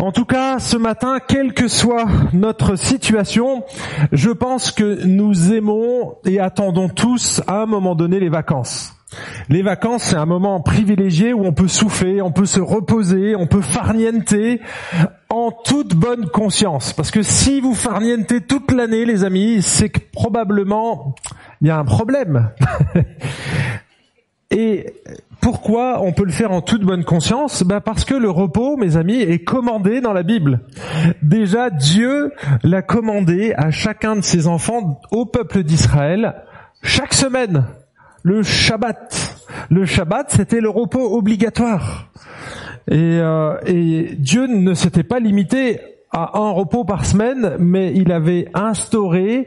En tout cas, ce matin, quelle que soit notre situation, je pense que nous aimons et attendons tous à un moment donné les vacances. Les vacances, c'est un moment privilégié où on peut souffler, on peut se reposer, on peut farnienter en toute bonne conscience. Parce que si vous farnientez toute l'année, les amis, c'est que probablement il y a un problème. pourquoi on peut le faire en toute bonne conscience ben Parce que le repos, mes amis, est commandé dans la Bible. Déjà, Dieu l'a commandé à chacun de ses enfants, au peuple d'Israël, chaque semaine, le Shabbat. Le Shabbat, c'était le repos obligatoire. Et, euh, et Dieu ne s'était pas limité à un repos par semaine, mais il avait instauré,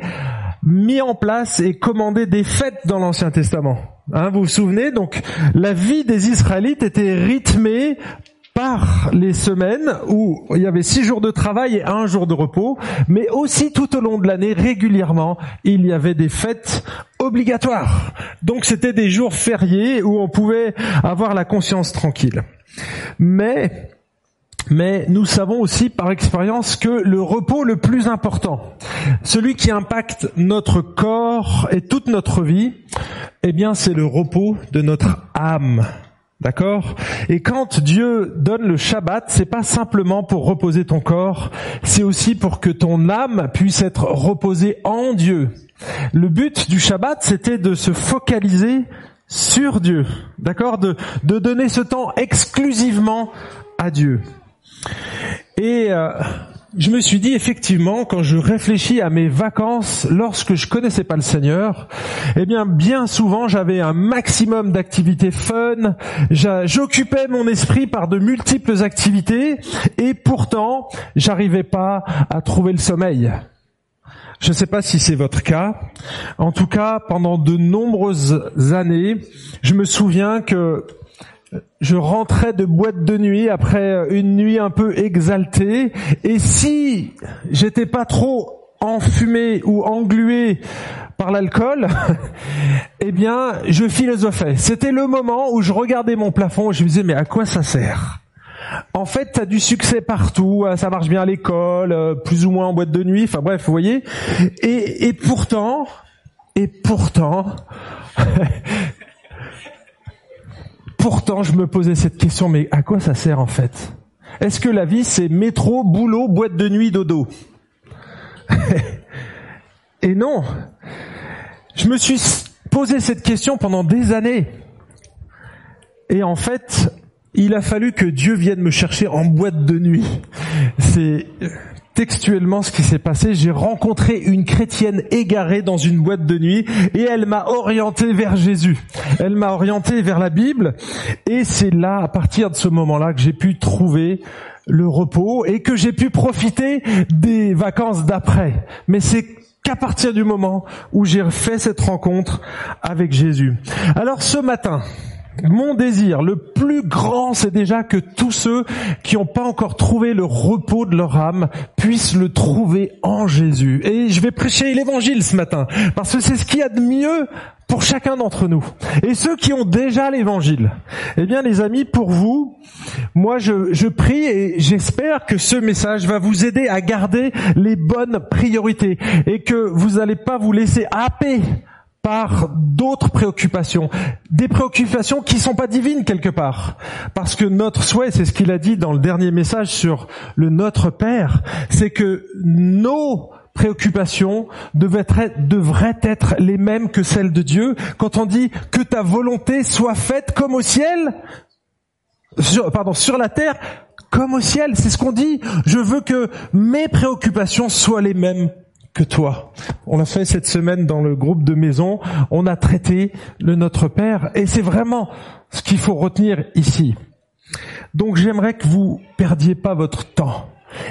mis en place et commandé des fêtes dans l'Ancien Testament. Hein, vous vous souvenez Donc la vie des Israélites était rythmée par les semaines où il y avait six jours de travail et un jour de repos, mais aussi tout au long de l'année, régulièrement, il y avait des fêtes obligatoires. Donc c'était des jours fériés où on pouvait avoir la conscience tranquille. Mais mais nous savons aussi par expérience que le repos le plus important, celui qui impacte notre corps et toute notre vie, eh bien c'est le repos de notre âme. D'accord? Et quand Dieu donne le Shabbat, c'est pas simplement pour reposer ton corps, c'est aussi pour que ton âme puisse être reposée en Dieu. Le but du Shabbat, c'était de se focaliser sur Dieu. D'accord? De, de donner ce temps exclusivement à Dieu. Et euh, je me suis dit effectivement, quand je réfléchis à mes vacances lorsque je connaissais pas le Seigneur, eh bien bien souvent j'avais un maximum d'activités fun, j'occupais mon esprit par de multiples activités et pourtant j'arrivais pas à trouver le sommeil. Je ne sais pas si c'est votre cas. En tout cas, pendant de nombreuses années, je me souviens que je rentrais de boîte de nuit après une nuit un peu exaltée, et si j'étais pas trop enfumé ou englué par l'alcool, eh bien, je philosophais. C'était le moment où je regardais mon plafond et je me disais, mais à quoi ça sert? En fait, tu as du succès partout, ça marche bien à l'école, euh, plus ou moins en boîte de nuit, enfin bref, vous voyez. Et, et pourtant, et pourtant, pourtant, je me posais cette question, mais à quoi ça sert en fait? Est-ce que la vie, c'est métro, boulot, boîte de nuit, dodo? Et non. Je me suis posé cette question pendant des années. Et en fait, il a fallu que Dieu vienne me chercher en boîte de nuit. C'est textuellement ce qui s'est passé. J'ai rencontré une chrétienne égarée dans une boîte de nuit et elle m'a orienté vers Jésus. Elle m'a orienté vers la Bible et c'est là, à partir de ce moment-là, que j'ai pu trouver le repos et que j'ai pu profiter des vacances d'après. Mais c'est qu'à partir du moment où j'ai fait cette rencontre avec Jésus. Alors ce matin, mon désir, le plus grand, c'est déjà que tous ceux qui n'ont pas encore trouvé le repos de leur âme puissent le trouver en Jésus. Et je vais prêcher l'évangile ce matin, parce que c'est ce qu'il y a de mieux pour chacun d'entre nous. Et ceux qui ont déjà l'évangile, eh bien les amis, pour vous, moi je, je prie et j'espère que ce message va vous aider à garder les bonnes priorités et que vous n'allez pas vous laisser happer par d'autres préoccupations, des préoccupations qui sont pas divines quelque part, parce que notre souhait, c'est ce qu'il a dit dans le dernier message sur le Notre Père, c'est que nos préoccupations devraient être, les mêmes que celles de Dieu. Quand on dit que ta volonté soit faite comme au ciel, pardon, sur la terre, comme au ciel, c'est ce qu'on dit. Je veux que mes préoccupations soient les mêmes que toi. On l'a fait cette semaine dans le groupe de maison. On a traité le Notre Père et c'est vraiment ce qu'il faut retenir ici. Donc j'aimerais que vous perdiez pas votre temps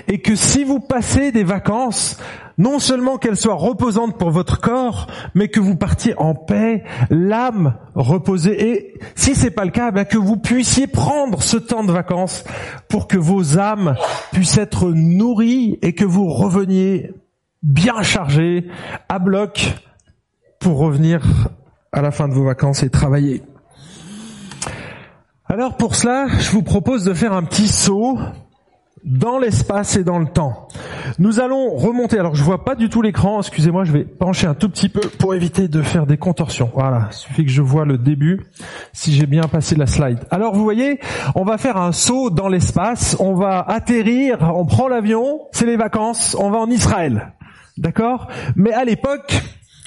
et que si vous passez des vacances, non seulement qu'elles soient reposantes pour votre corps, mais que vous partiez en paix, l'âme reposée. Et si c'est pas le cas, ben que vous puissiez prendre ce temps de vacances pour que vos âmes puissent être nourries et que vous reveniez bien chargé, à bloc, pour revenir à la fin de vos vacances et travailler. Alors pour cela, je vous propose de faire un petit saut dans l'espace et dans le temps. Nous allons remonter. Alors je vois pas du tout l'écran. Excusez-moi, je vais pencher un tout petit peu pour éviter de faire des contorsions. Voilà, il suffit que je vois le début. Si j'ai bien passé la slide. Alors vous voyez, on va faire un saut dans l'espace. On va atterrir. On prend l'avion. C'est les vacances. On va en Israël. D'accord Mais à l'époque,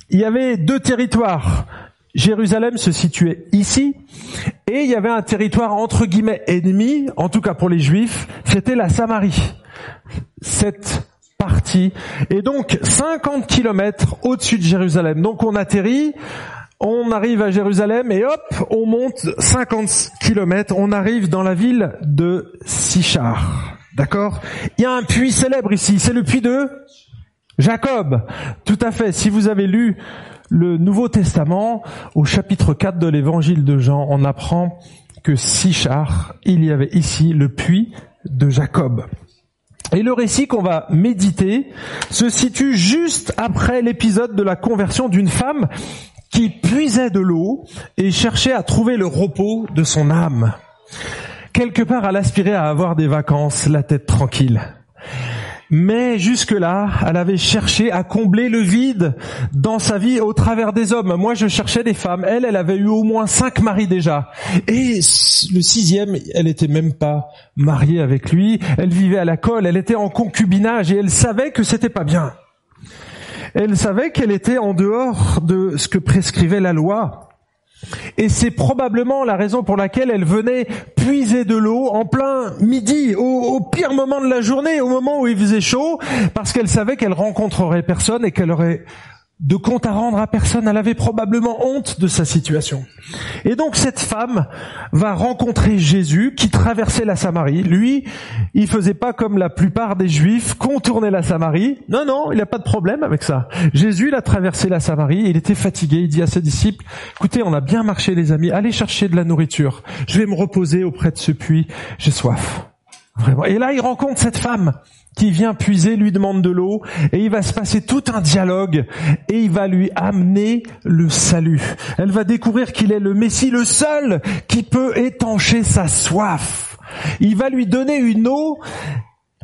il y avait deux territoires. Jérusalem se situait ici, et il y avait un territoire entre guillemets ennemi, en tout cas pour les Juifs, c'était la Samarie. Cette partie. Et donc 50 kilomètres au-dessus de Jérusalem. Donc on atterrit, on arrive à Jérusalem et hop, on monte 50 kilomètres, on arrive dans la ville de Sichar. D'accord? Il y a un puits célèbre ici, c'est le puits de Jacob. Tout à fait. Si vous avez lu le Nouveau Testament, au chapitre 4 de l'évangile de Jean, on apprend que Sichar, il y avait ici le puits de Jacob. Et le récit qu'on va méditer se situe juste après l'épisode de la conversion d'une femme qui puisait de l'eau et cherchait à trouver le repos de son âme. Quelque part, elle aspirait à avoir des vacances, la tête tranquille. Mais jusque-là, elle avait cherché à combler le vide dans sa vie au travers des hommes. Moi, je cherchais des femmes. Elle, elle avait eu au moins cinq maris déjà. Et le sixième, elle était même pas mariée avec lui. Elle vivait à la colle. Elle était en concubinage et elle savait que c'était pas bien. Elle savait qu'elle était en dehors de ce que prescrivait la loi. Et c'est probablement la raison pour laquelle elle venait puiser de l'eau en plein midi, au, pire moment de la journée, au moment où il faisait chaud, parce qu'elle savait qu'elle rencontrerait personne et qu'elle aurait de compte à rendre à personne. Elle avait probablement honte de sa situation. Et donc cette femme va rencontrer Jésus qui traversait la Samarie. Lui, il faisait pas comme la plupart des Juifs, contourner la Samarie. Non, non, il n'a pas de problème avec ça. Jésus, il a traversé la Samarie, il était fatigué, il dit à ses disciples, écoutez, on a bien marché les amis, allez chercher de la nourriture. Je vais me reposer auprès de ce puits, j'ai soif. Et là, il rencontre cette femme qui vient puiser, lui demande de l'eau, et il va se passer tout un dialogue, et il va lui amener le salut. Elle va découvrir qu'il est le Messie, le seul qui peut étancher sa soif. Il va lui donner une eau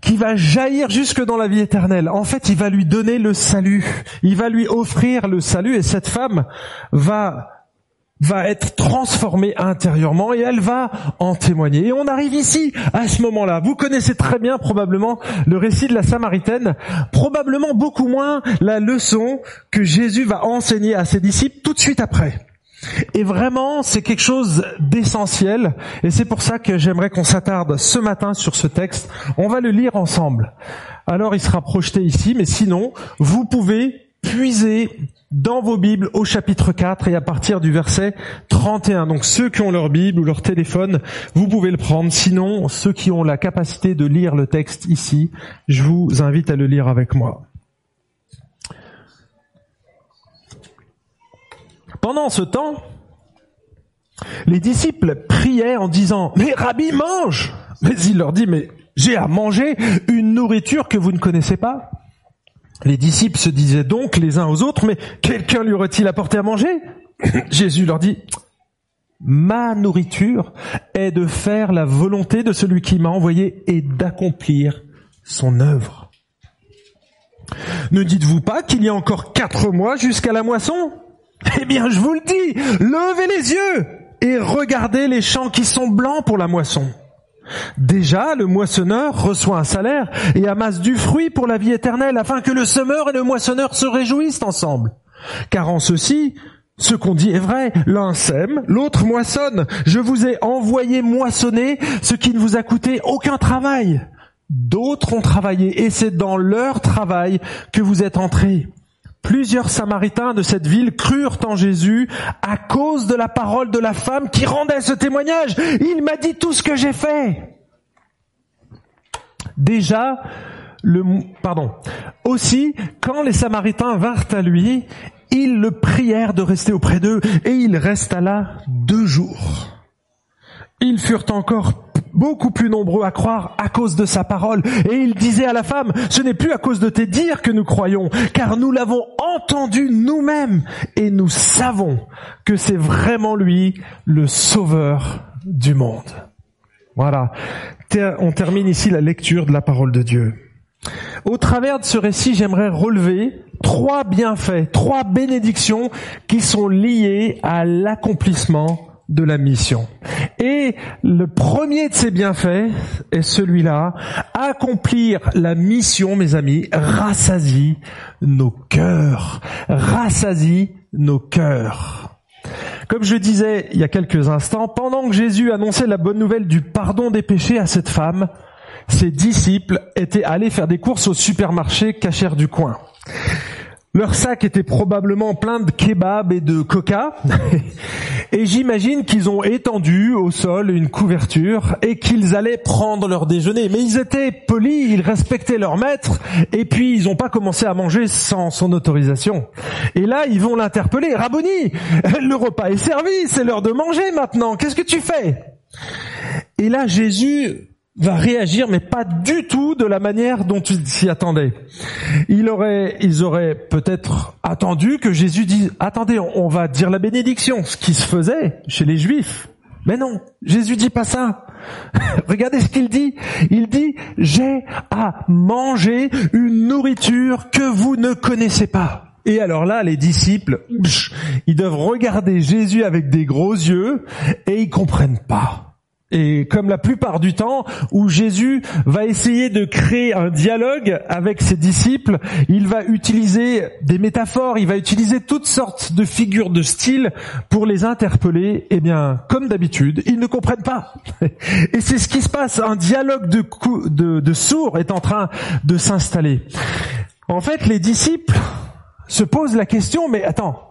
qui va jaillir jusque dans la vie éternelle. En fait, il va lui donner le salut. Il va lui offrir le salut, et cette femme va va être transformée intérieurement et elle va en témoigner. Et on arrive ici, à ce moment-là. Vous connaissez très bien probablement le récit de la Samaritaine, probablement beaucoup moins la leçon que Jésus va enseigner à ses disciples tout de suite après. Et vraiment, c'est quelque chose d'essentiel, et c'est pour ça que j'aimerais qu'on s'attarde ce matin sur ce texte. On va le lire ensemble. Alors il sera projeté ici, mais sinon, vous pouvez puiser dans vos Bibles au chapitre 4 et à partir du verset 31. Donc ceux qui ont leur Bible ou leur téléphone, vous pouvez le prendre. Sinon, ceux qui ont la capacité de lire le texte ici, je vous invite à le lire avec moi. Pendant ce temps, les disciples priaient en disant, mais Rabbi, mange Mais il leur dit, mais j'ai à manger une nourriture que vous ne connaissez pas les disciples se disaient donc les uns aux autres, mais quelqu'un lui aurait-il apporté à manger? Jésus leur dit, ma nourriture est de faire la volonté de celui qui m'a envoyé et d'accomplir son œuvre. Ne dites-vous pas qu'il y a encore quatre mois jusqu'à la moisson? Eh bien, je vous le dis, levez les yeux et regardez les champs qui sont blancs pour la moisson. Déjà, le moissonneur reçoit un salaire et amasse du fruit pour la vie éternelle, afin que le semeur et le moissonneur se réjouissent ensemble. Car en ceci, ce qu'on dit est vrai, l'un sème, l'autre moissonne. Je vous ai envoyé moissonner ce qui ne vous a coûté aucun travail. D'autres ont travaillé et c'est dans leur travail que vous êtes entrés. Plusieurs Samaritains de cette ville crurent en Jésus à cause de la parole de la femme qui rendait ce témoignage. Il m'a dit tout ce que j'ai fait. Déjà, le, pardon. Aussi, quand les Samaritains vinrent à lui, ils le prièrent de rester auprès d'eux et il resta là deux jours. Ils furent encore beaucoup plus nombreux à croire à cause de sa parole. Et il disait à la femme, ce n'est plus à cause de tes dires que nous croyons, car nous l'avons entendu nous-mêmes et nous savons que c'est vraiment lui le sauveur du monde. Voilà. on termine ici la lecture de la parole de Dieu. Au travers de ce récit, j'aimerais relever trois bienfaits, trois bénédictions qui sont liées à l'accomplissement de la mission. Et le premier de ces bienfaits est celui-là, accomplir la mission, mes amis, rassasie nos cœurs, rassasie nos cœurs. Comme je disais il y a quelques instants, pendant que Jésus annonçait la bonne nouvelle du pardon des péchés à cette femme, ses disciples étaient allés faire des courses au supermarché cachère du coin. Leur sac était probablement plein de kebabs et de coca. et j'imagine qu'ils ont étendu au sol une couverture et qu'ils allaient prendre leur déjeuner. Mais ils étaient polis, ils respectaient leur maître et puis ils n'ont pas commencé à manger sans son autorisation. Et là, ils vont l'interpeller. Rabboni, le repas est servi, c'est l'heure de manger maintenant. Qu'est-ce que tu fais? Et là, Jésus va réagir, mais pas du tout de la manière dont tu s'y attendais. Il aurait, ils auraient peut-être attendu que Jésus dise, attendez, on va dire la bénédiction, ce qui se faisait chez les Juifs. Mais non, Jésus dit pas ça. Regardez ce qu'il dit. Il dit, j'ai à manger une nourriture que vous ne connaissez pas. Et alors là, les disciples, ils doivent regarder Jésus avec des gros yeux et ils comprennent pas. Et comme la plupart du temps où Jésus va essayer de créer un dialogue avec ses disciples, il va utiliser des métaphores, il va utiliser toutes sortes de figures de style pour les interpeller. Eh bien, comme d'habitude, ils ne comprennent pas. Et c'est ce qui se passe. Un dialogue de, de, de sourds est en train de s'installer. En fait, les disciples se posent la question, mais attends,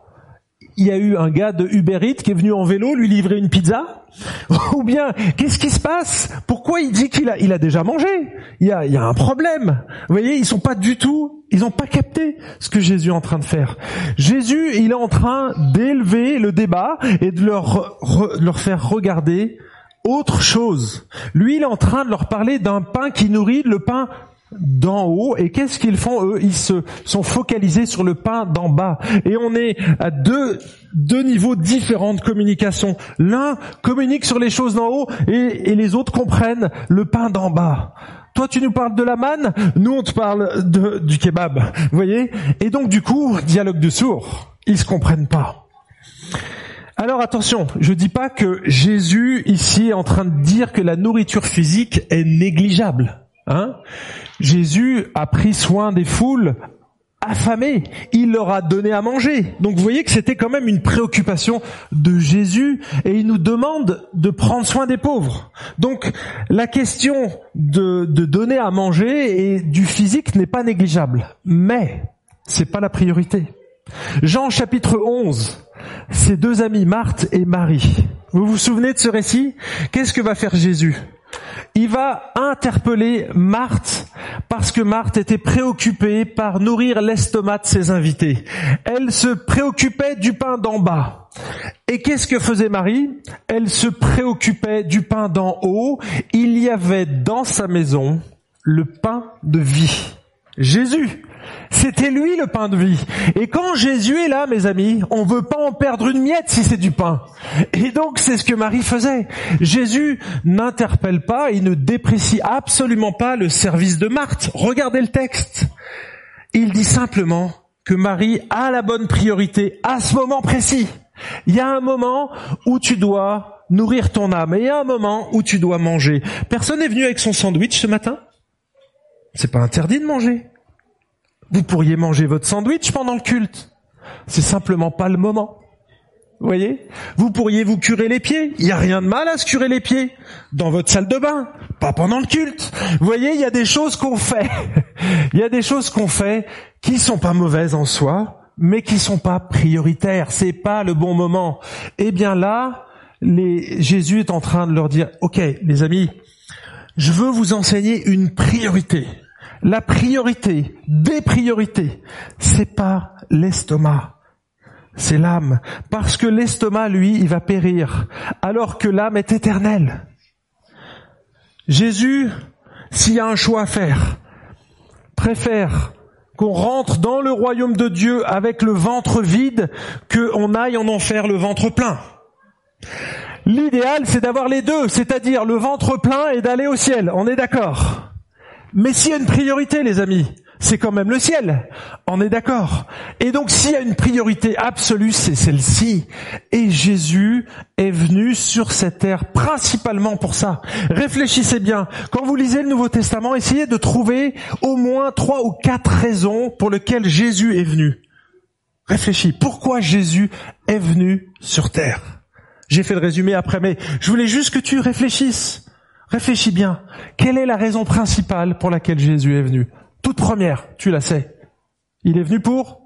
il y a eu un gars de Uber Eats qui est venu en vélo lui livrer une pizza Ou bien, qu'est-ce qui se passe? Pourquoi il dit qu'il a, il a déjà mangé? Il y, a, il y a un problème. Vous voyez, ils sont pas du tout, ils n'ont pas capté ce que Jésus est en train de faire. Jésus, il est en train d'élever le débat et de leur, leur faire regarder autre chose. Lui, il est en train de leur parler d'un pain qui nourrit, le pain d'en haut et qu'est-ce qu'ils font eux? Ils se sont focalisés sur le pain d'en bas et on est à deux deux niveaux différents de communication. L'un communique sur les choses d'en haut et, les autres comprennent le pain d'en bas. Toi tu nous parles de la manne, nous on te parle de, du kebab. Vous voyez? Et donc du coup, dialogue de sourds. Ils se comprennent pas. Alors attention, je dis pas que Jésus ici est en train de dire que la nourriture physique est négligeable. Hein? Jésus a pris soin des foules affamées. Il leur a donné à manger. Donc vous voyez que c'était quand même une préoccupation de Jésus et il nous demande de prendre soin des pauvres. Donc la question de, de donner à manger et du physique n'est pas négligeable. Mais c'est pas la priorité. Jean chapitre 11, ses deux amis Marthe et Marie. Vous vous souvenez de ce récit? Qu'est-ce que va faire Jésus? Il va interpeller Marthe parce que Marthe était préoccupée par nourrir l'estomac de ses invités. Elle se préoccupait du pain d'en bas. Et qu'est-ce que faisait Marie? Elle se préoccupait du pain d'en haut. Il y avait dans sa maison le pain de vie. Jésus, c'était lui le pain de vie. Et quand Jésus est là, mes amis, on veut pas en perdre une miette si c'est du pain. Et donc c'est ce que Marie faisait. Jésus n'interpelle pas, il ne déprécie absolument pas le service de Marthe. Regardez le texte. Il dit simplement que Marie a la bonne priorité à ce moment précis. Il y a un moment où tu dois nourrir ton âme et il y a un moment où tu dois manger. Personne n'est venu avec son sandwich ce matin C'est pas interdit de manger. Vous pourriez manger votre sandwich pendant le culte. C'est simplement pas le moment. Vous voyez? Vous pourriez vous curer les pieds. Il n'y a rien de mal à se curer les pieds. Dans votre salle de bain. Pas pendant le culte. Vous voyez, il y a des choses qu'on fait. il y a des choses qu'on fait qui sont pas mauvaises en soi, mais qui sont pas prioritaires. C'est pas le bon moment. Eh bien là, les, Jésus est en train de leur dire, OK, les amis, je veux vous enseigner une priorité la priorité des priorités, c'est pas l'estomac, c'est l'âme. Parce que l'estomac, lui, il va périr, alors que l'âme est éternelle. Jésus, s'il y a un choix à faire, préfère qu'on rentre dans le royaume de Dieu avec le ventre vide, qu'on aille en enfer le ventre plein. L'idéal, c'est d'avoir les deux, c'est-à-dire le ventre plein et d'aller au ciel. On est d'accord? Mais s'il y a une priorité, les amis, c'est quand même le ciel. On est d'accord. Et donc s'il y a une priorité absolue, c'est celle-ci. Et Jésus est venu sur cette terre principalement pour ça. Réfléchissez bien. Quand vous lisez le Nouveau Testament, essayez de trouver au moins trois ou quatre raisons pour lesquelles Jésus est venu. Réfléchis. Pourquoi Jésus est venu sur terre? J'ai fait le résumé après, mais je voulais juste que tu réfléchisses. Réfléchis bien. Quelle est la raison principale pour laquelle Jésus est venu? Toute première, tu la sais. Il est venu pour?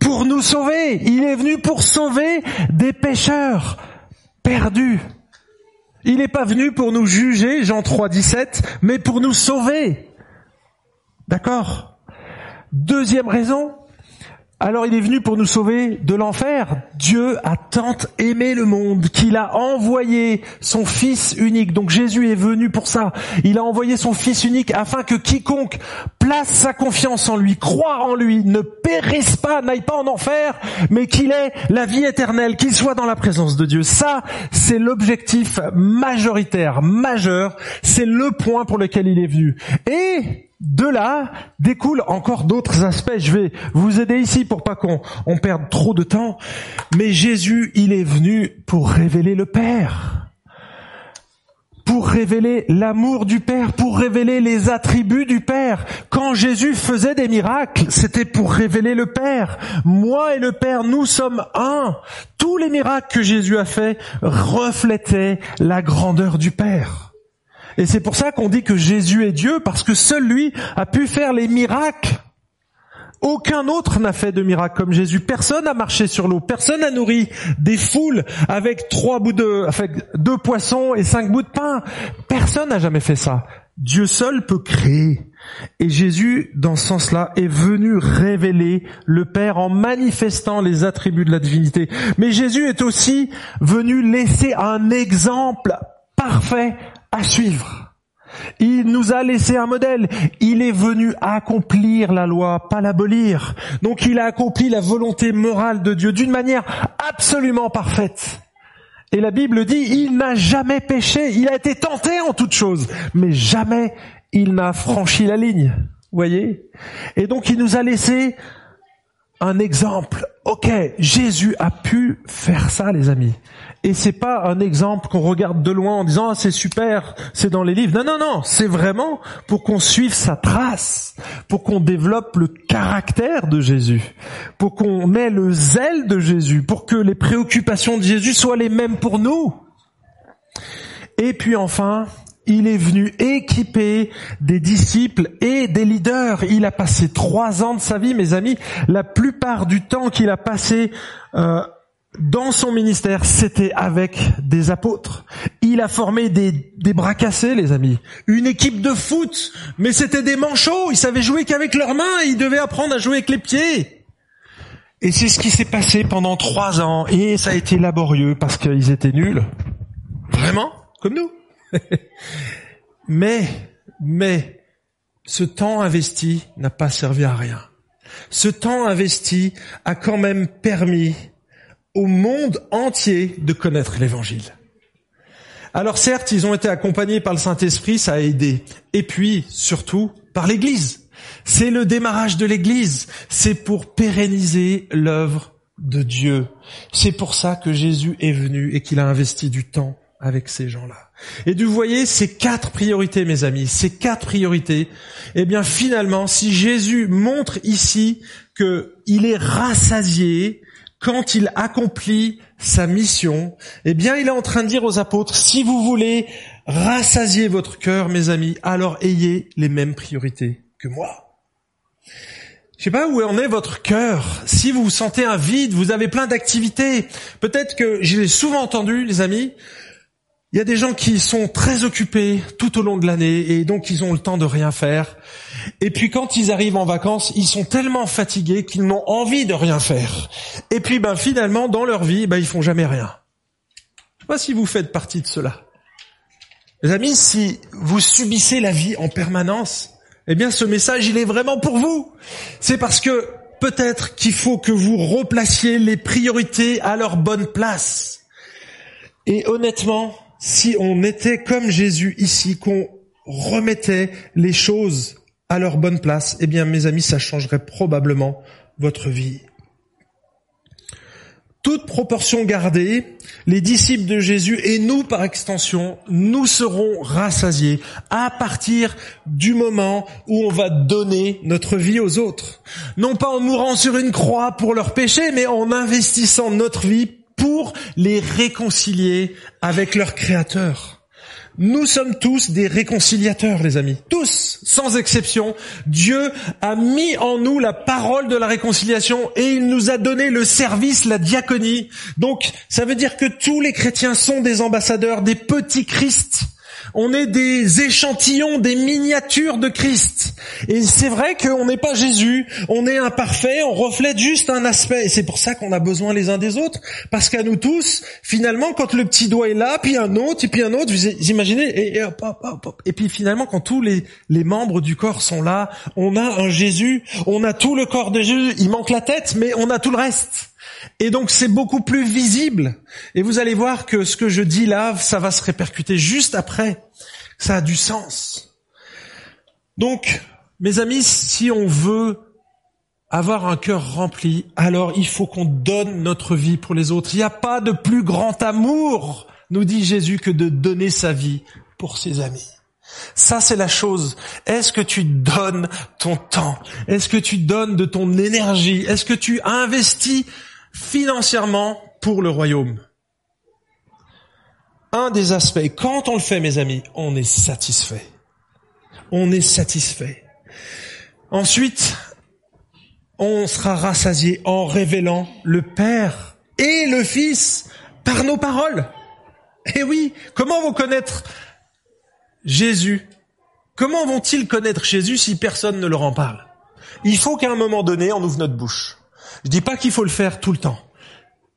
Pour nous sauver. Il est venu pour sauver des pécheurs perdus. Il n'est pas venu pour nous juger, Jean 3, 17, mais pour nous sauver. D'accord? Deuxième raison, alors il est venu pour nous sauver de l'enfer. Dieu a tant aimé le monde qu'il a envoyé son Fils unique. Donc Jésus est venu pour ça. Il a envoyé son Fils unique afin que quiconque place sa confiance en lui, croit en lui, ne périsse pas, n'aille pas en enfer, mais qu'il ait la vie éternelle, qu'il soit dans la présence de Dieu. Ça, c'est l'objectif majoritaire, majeur. C'est le point pour lequel il est venu. Et de là découlent encore d'autres aspects. Je vais vous aider ici pour pas qu'on on perde trop de temps. Mais Jésus, il est venu pour révéler le Père. Pour révéler l'amour du Père, pour révéler les attributs du Père. Quand Jésus faisait des miracles, c'était pour révéler le Père. Moi et le Père, nous sommes un. Tous les miracles que Jésus a faits reflétaient la grandeur du Père. Et c'est pour ça qu'on dit que Jésus est Dieu, parce que seul lui a pu faire les miracles. Aucun autre n'a fait de miracle comme Jésus. Personne n'a marché sur l'eau. Personne n'a nourri des foules avec trois bouts de, avec deux poissons et cinq bouts de pain. Personne n'a jamais fait ça. Dieu seul peut créer. Et Jésus, dans ce sens-là, est venu révéler le Père en manifestant les attributs de la divinité. Mais Jésus est aussi venu laisser un exemple parfait à suivre. Il nous a laissé un modèle. Il est venu accomplir la loi, pas l'abolir. Donc il a accompli la volonté morale de Dieu d'une manière absolument parfaite. Et la Bible dit, il n'a jamais péché. Il a été tenté en toutes choses, mais jamais il n'a franchi la ligne. Voyez? Et donc il nous a laissé un exemple. Ok, Jésus a pu faire ça, les amis. Et c'est pas un exemple qu'on regarde de loin en disant ah, c'est super, c'est dans les livres. Non, non, non, c'est vraiment pour qu'on suive sa trace, pour qu'on développe le caractère de Jésus, pour qu'on ait le zèle de Jésus, pour que les préoccupations de Jésus soient les mêmes pour nous. Et puis enfin, il est venu équiper des disciples et des leaders. Il a passé trois ans de sa vie, mes amis. La plupart du temps qu'il a passé euh, dans son ministère, c'était avec des apôtres. Il a formé des, des bras cassés, les amis. Une équipe de foot, mais c'était des manchots. Ils savaient jouer qu'avec leurs mains. Ils devaient apprendre à jouer avec les pieds. Et c'est ce qui s'est passé pendant trois ans. Et ça a été laborieux parce qu'ils étaient nuls. Vraiment, comme nous. mais, mais, ce temps investi n'a pas servi à rien. Ce temps investi a quand même permis au monde entier de connaître l'évangile. Alors certes, ils ont été accompagnés par le Saint-Esprit, ça a aidé. Et puis, surtout, par l'Église. C'est le démarrage de l'Église. C'est pour pérenniser l'œuvre de Dieu. C'est pour ça que Jésus est venu et qu'il a investi du temps avec ces gens-là. Et vous voyez, ces quatre priorités, mes amis, ces quatre priorités, eh bien finalement, si Jésus montre ici qu'il est rassasié, quand il accomplit sa mission, eh bien, il est en train de dire aux apôtres, si vous voulez rassasier votre cœur, mes amis, alors ayez les mêmes priorités que moi. Je sais pas où en est votre cœur. Si vous vous sentez un vide, vous avez plein d'activités. Peut-être que j'ai souvent entendu, les amis, il y a des gens qui sont très occupés tout au long de l'année et donc ils ont le temps de rien faire. Et puis quand ils arrivent en vacances, ils sont tellement fatigués qu'ils n'ont envie de rien faire. Et puis ben finalement dans leur vie, ben ils font jamais rien. Je sais pas si vous faites partie de cela. Les amis, si vous subissez la vie en permanence, eh bien ce message il est vraiment pour vous. C'est parce que peut-être qu'il faut que vous replaciez les priorités à leur bonne place. Et honnêtement, si on était comme Jésus ici, qu'on remettait les choses à leur bonne place, eh bien mes amis, ça changerait probablement votre vie. Toute proportion gardée, les disciples de Jésus et nous par extension, nous serons rassasiés à partir du moment où on va donner notre vie aux autres. Non pas en mourant sur une croix pour leurs péchés, mais en investissant notre vie pour les réconcilier avec leur Créateur. Nous sommes tous des réconciliateurs, les amis. Tous, sans exception. Dieu a mis en nous la parole de la réconciliation et il nous a donné le service, la diaconie. Donc, ça veut dire que tous les chrétiens sont des ambassadeurs, des petits Christ on est des échantillons, des miniatures de Christ. Et c'est vrai qu'on n'est pas Jésus, on est imparfait, on reflète juste un aspect. Et c'est pour ça qu'on a besoin les uns des autres. Parce qu'à nous tous, finalement, quand le petit doigt est là, puis un autre, et puis un autre, vous imaginez, et, et, et puis finalement, quand tous les membres du corps sont là, on a un Jésus, on a tout le corps de Jésus, il manque la tête, mais on a tout le reste. Et donc c'est beaucoup plus visible. Et vous allez voir que ce que je dis là, ça va se répercuter juste après. Ça a du sens. Donc, mes amis, si on veut avoir un cœur rempli, alors il faut qu'on donne notre vie pour les autres. Il n'y a pas de plus grand amour, nous dit Jésus, que de donner sa vie pour ses amis. Ça, c'est la chose. Est-ce que tu donnes ton temps? Est-ce que tu donnes de ton énergie? Est-ce que tu investis financièrement pour le royaume. Un des aspects, quand on le fait, mes amis, on est satisfait. On est satisfait. Ensuite, on sera rassasié en révélant le Père et le Fils par nos paroles. Eh oui, comment vont connaître Jésus? Comment vont-ils connaître Jésus si personne ne leur en parle? Il faut qu'à un moment donné, on ouvre notre bouche. Je dis pas qu'il faut le faire tout le temps.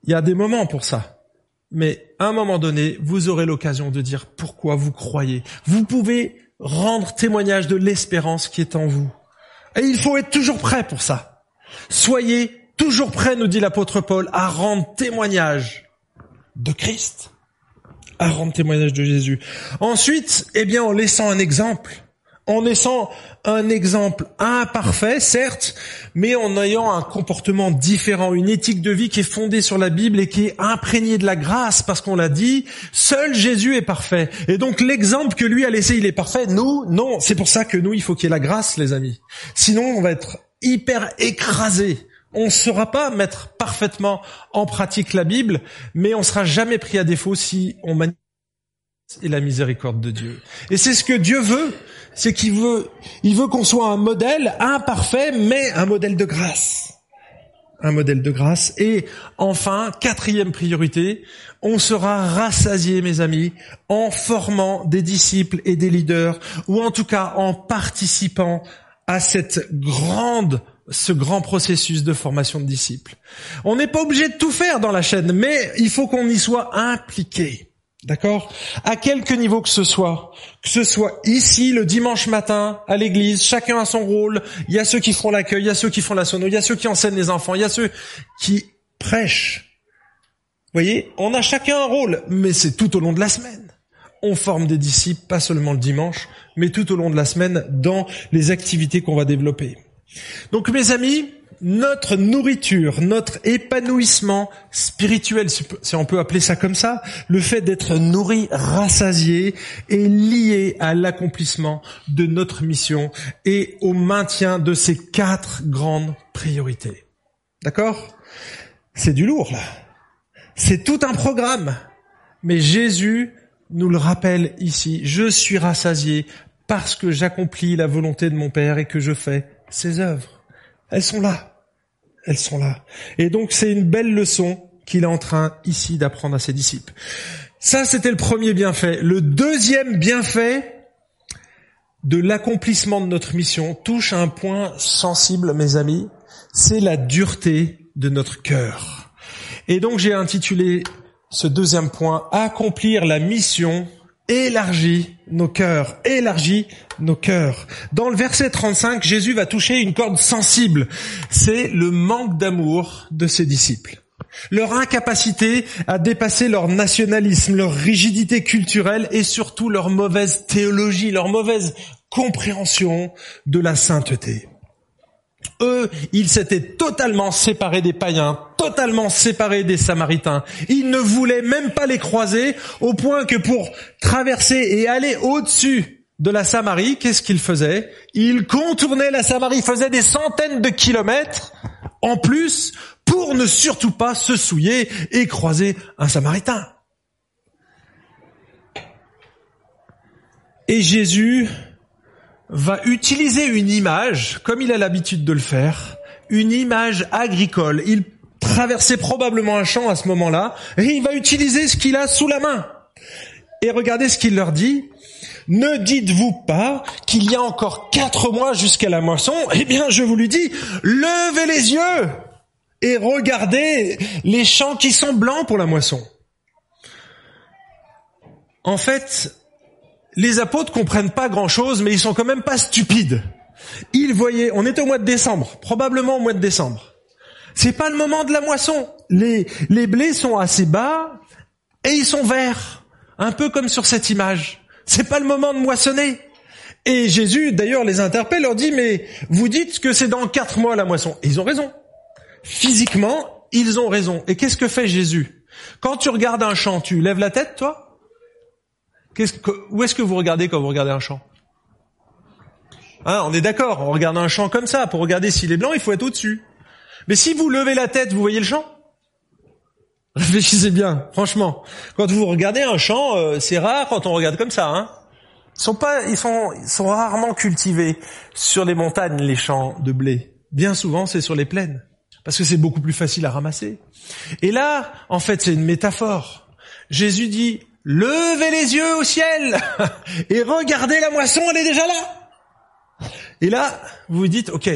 Il y a des moments pour ça. Mais à un moment donné, vous aurez l'occasion de dire pourquoi vous croyez. Vous pouvez rendre témoignage de l'espérance qui est en vous. Et il faut être toujours prêt pour ça. Soyez toujours prêt, nous dit l'apôtre Paul, à rendre témoignage de Christ, à rendre témoignage de Jésus. Ensuite, eh bien, en laissant un exemple, en laissant un exemple imparfait, certes, mais en ayant un comportement différent, une éthique de vie qui est fondée sur la Bible et qui est imprégnée de la grâce, parce qu'on l'a dit, seul Jésus est parfait. Et donc l'exemple que lui a laissé, il est parfait. Nous, non. C'est pour ça que nous, il faut qu'il y ait la grâce, les amis. Sinon, on va être hyper écrasé. On ne saura pas mettre parfaitement en pratique la Bible, mais on sera jamais pris à défaut si on manipule et la miséricorde de Dieu. Et c'est ce que Dieu veut c'est qu'il veut, il veut qu'on soit un modèle imparfait, mais un modèle de grâce. Un modèle de grâce. Et enfin, quatrième priorité, on sera rassasié, mes amis, en formant des disciples et des leaders, ou en tout cas en participant à cette grande ce grand processus de formation de disciples. On n'est pas obligé de tout faire dans la chaîne, mais il faut qu'on y soit impliqué. D'accord? À quelque niveau que ce soit, que ce soit ici le dimanche matin à l'église, chacun a son rôle. Il y a ceux qui font l'accueil, il y a ceux qui font la sono, il y a ceux qui enseignent les enfants, il y a ceux qui prêchent. Vous voyez, on a chacun un rôle, mais c'est tout au long de la semaine. On forme des disciples, pas seulement le dimanche, mais tout au long de la semaine dans les activités qu'on va développer. Donc mes amis, notre nourriture, notre épanouissement spirituel, si on peut appeler ça comme ça, le fait d'être nourri, rassasié, est lié à l'accomplissement de notre mission et au maintien de ces quatre grandes priorités. D'accord? C'est du lourd là. C'est tout un programme. Mais Jésus nous le rappelle ici. Je suis rassasié parce que j'accomplis la volonté de mon Père et que je fais ses œuvres. Elles sont là. Elles sont là. Et donc c'est une belle leçon qu'il est en train ici d'apprendre à ses disciples. Ça, c'était le premier bienfait. Le deuxième bienfait de l'accomplissement de notre mission touche à un point sensible, mes amis, c'est la dureté de notre cœur. Et donc j'ai intitulé ce deuxième point, accomplir la mission élargit nos cœurs, élargit nos cœurs. Dans le verset 35, Jésus va toucher une corde sensible. C'est le manque d'amour de ses disciples. leur incapacité à dépasser leur nationalisme, leur rigidité culturelle et surtout leur mauvaise théologie, leur mauvaise compréhension de la sainteté. Eux, ils s'étaient totalement séparés des païens, totalement séparés des samaritains. Ils ne voulaient même pas les croiser au point que pour traverser et aller au-dessus de la Samarie, qu'est-ce qu'ils faisaient? Ils contournaient la Samarie, faisaient des centaines de kilomètres en plus pour ne surtout pas se souiller et croiser un samaritain. Et Jésus va utiliser une image, comme il a l'habitude de le faire, une image agricole. Il traversait probablement un champ à ce moment-là, et il va utiliser ce qu'il a sous la main. Et regardez ce qu'il leur dit. Ne dites-vous pas qu'il y a encore quatre mois jusqu'à la moisson Eh bien, je vous lui dis, levez les yeux et regardez les champs qui sont blancs pour la moisson. En fait, les apôtres comprennent pas grand chose, mais ils sont quand même pas stupides. Ils voyaient, on était au mois de décembre, probablement au mois de décembre. C'est pas le moment de la moisson. Les, les blés sont assez bas et ils sont verts. Un peu comme sur cette image. C'est pas le moment de moissonner. Et Jésus, d'ailleurs, les interpelle, leur dit, mais vous dites que c'est dans quatre mois la moisson. Et ils ont raison. Physiquement, ils ont raison. Et qu'est-ce que fait Jésus? Quand tu regardes un champ, tu lèves la tête, toi? Où est-ce que vous regardez quand vous regardez un champ? Hein, On est d'accord, on regarde un champ comme ça. Pour regarder s'il est blanc, il faut être au-dessus. Mais si vous levez la tête, vous voyez le champ? Réfléchissez bien, franchement. Quand vous regardez un champ, euh, c'est rare quand on regarde comme ça. Hein sont pas, ils ils sont rarement cultivés sur les montagnes les champs de blé. Bien souvent, c'est sur les plaines parce que c'est beaucoup plus facile à ramasser. Et là, en fait, c'est une métaphore. Jésus dit levez les yeux au ciel et regardez la moisson, elle est déjà là. Et là, vous vous dites, ok.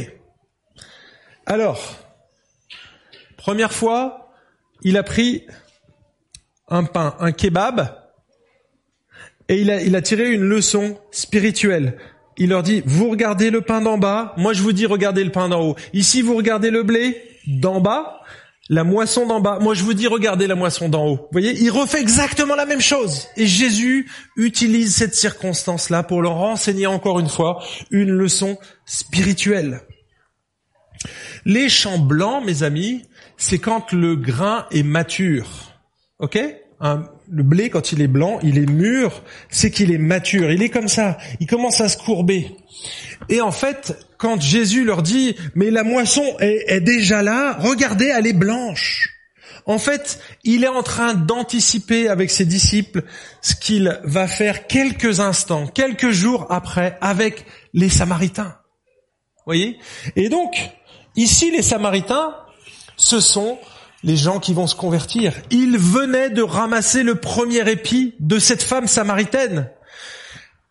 Alors, première fois, il a pris un pain, un kebab, et il a, il a tiré une leçon spirituelle. Il leur dit, vous regardez le pain d'en bas, moi je vous dis regardez le pain d'en haut. Ici, vous regardez le blé d'en bas, la moisson d'en bas. Moi, je vous dis, regardez la moisson d'en haut. Vous voyez, il refait exactement la même chose. Et Jésus utilise cette circonstance-là pour leur renseigner encore une fois une leçon spirituelle. Les champs blancs, mes amis, c'est quand le grain est mature. Ok? Le blé, quand il est blanc, il est mûr, c'est qu'il est mature. Il est comme ça. Il commence à se courber. Et en fait, quand Jésus leur dit, mais la moisson est, déjà là, regardez, elle est blanche. En fait, il est en train d'anticiper avec ses disciples ce qu'il va faire quelques instants, quelques jours après avec les Samaritains. Voyez? Et donc, ici, les Samaritains, ce sont les gens qui vont se convertir. Ils venaient de ramasser le premier épi de cette femme samaritaine.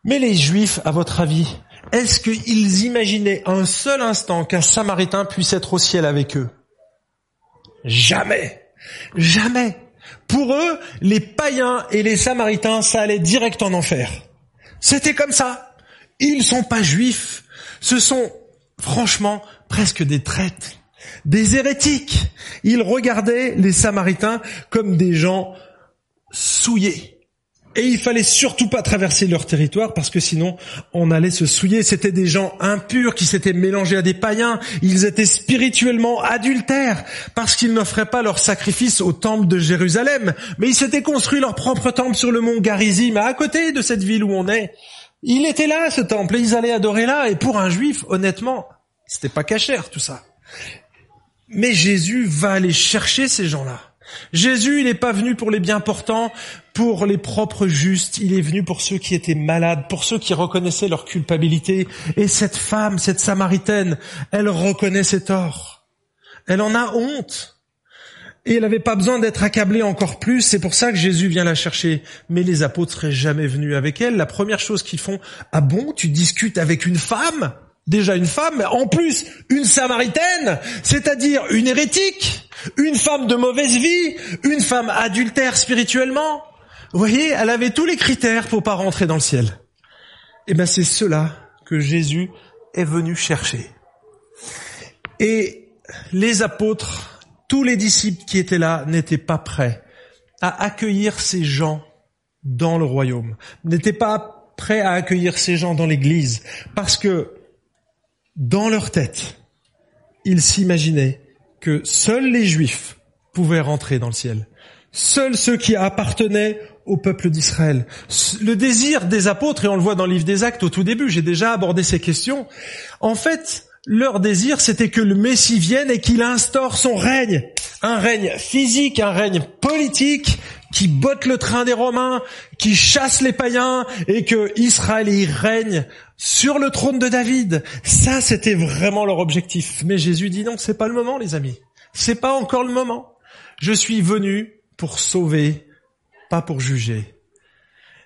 Mais les Juifs, à votre avis, est-ce qu'ils imaginaient un seul instant qu'un Samaritain puisse être au ciel avec eux? Jamais. Jamais. Pour eux, les païens et les Samaritains, ça allait direct en enfer. C'était comme ça. Ils sont pas juifs. Ce sont, franchement, presque des traîtres, des hérétiques. Ils regardaient les Samaritains comme des gens souillés. Et il fallait surtout pas traverser leur territoire parce que sinon on allait se souiller. C'était des gens impurs qui s'étaient mélangés à des païens. Ils étaient spirituellement adultères parce qu'ils n'offraient pas leur sacrifice au temple de Jérusalem. Mais ils s'étaient construits leur propre temple sur le mont Garizim, à côté de cette ville où on est. Il était là, ce temple, et ils allaient adorer là. Et pour un juif, honnêtement, c'était pas cachère tout ça. Mais Jésus va aller chercher ces gens-là. Jésus, il n'est pas venu pour les bien portants, pour les propres justes, il est venu pour ceux qui étaient malades, pour ceux qui reconnaissaient leur culpabilité. Et cette femme, cette Samaritaine, elle reconnaît ses torts. Elle en a honte. Et elle n'avait pas besoin d'être accablée encore plus, c'est pour ça que Jésus vient la chercher. Mais les apôtres seraient jamais venus avec elle. La première chose qu'ils font, ah bon, tu discutes avec une femme? Déjà une femme, mais en plus une samaritaine, c'est-à-dire une hérétique, une femme de mauvaise vie, une femme adultère spirituellement. Voyez, elle avait tous les critères pour pas rentrer dans le ciel. Eh ben c'est cela que Jésus est venu chercher. Et les apôtres, tous les disciples qui étaient là n'étaient pas prêts à accueillir ces gens dans le royaume, n'étaient pas prêts à accueillir ces gens dans l'église, parce que dans leur tête, ils s'imaginaient que seuls les juifs pouvaient rentrer dans le ciel. Seuls ceux qui appartenaient au peuple d'Israël. Le désir des apôtres, et on le voit dans le livre des actes au tout début, j'ai déjà abordé ces questions, en fait, leur désir, c'était que le Messie vienne et qu'il instaure son règne. Un règne physique, un règne politique, qui botte le train des Romains, qui chasse les païens, et que Israël y règne sur le trône de David. Ça, c'était vraiment leur objectif. Mais Jésus dit non, c'est pas le moment, les amis. C'est pas encore le moment. Je suis venu pour sauver, pas pour juger.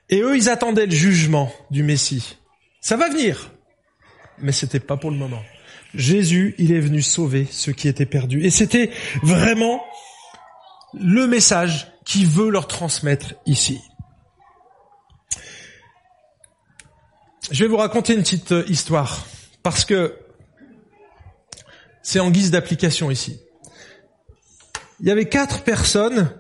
Et eux, ils attendaient le jugement du Messie. Ça va venir. Mais c'était pas pour le moment. Jésus, il est venu sauver ceux qui étaient perdus. Et c'était vraiment le message qu'il veut leur transmettre ici. Je vais vous raconter une petite euh, histoire, parce que c'est en guise d'application ici. Il y avait quatre personnes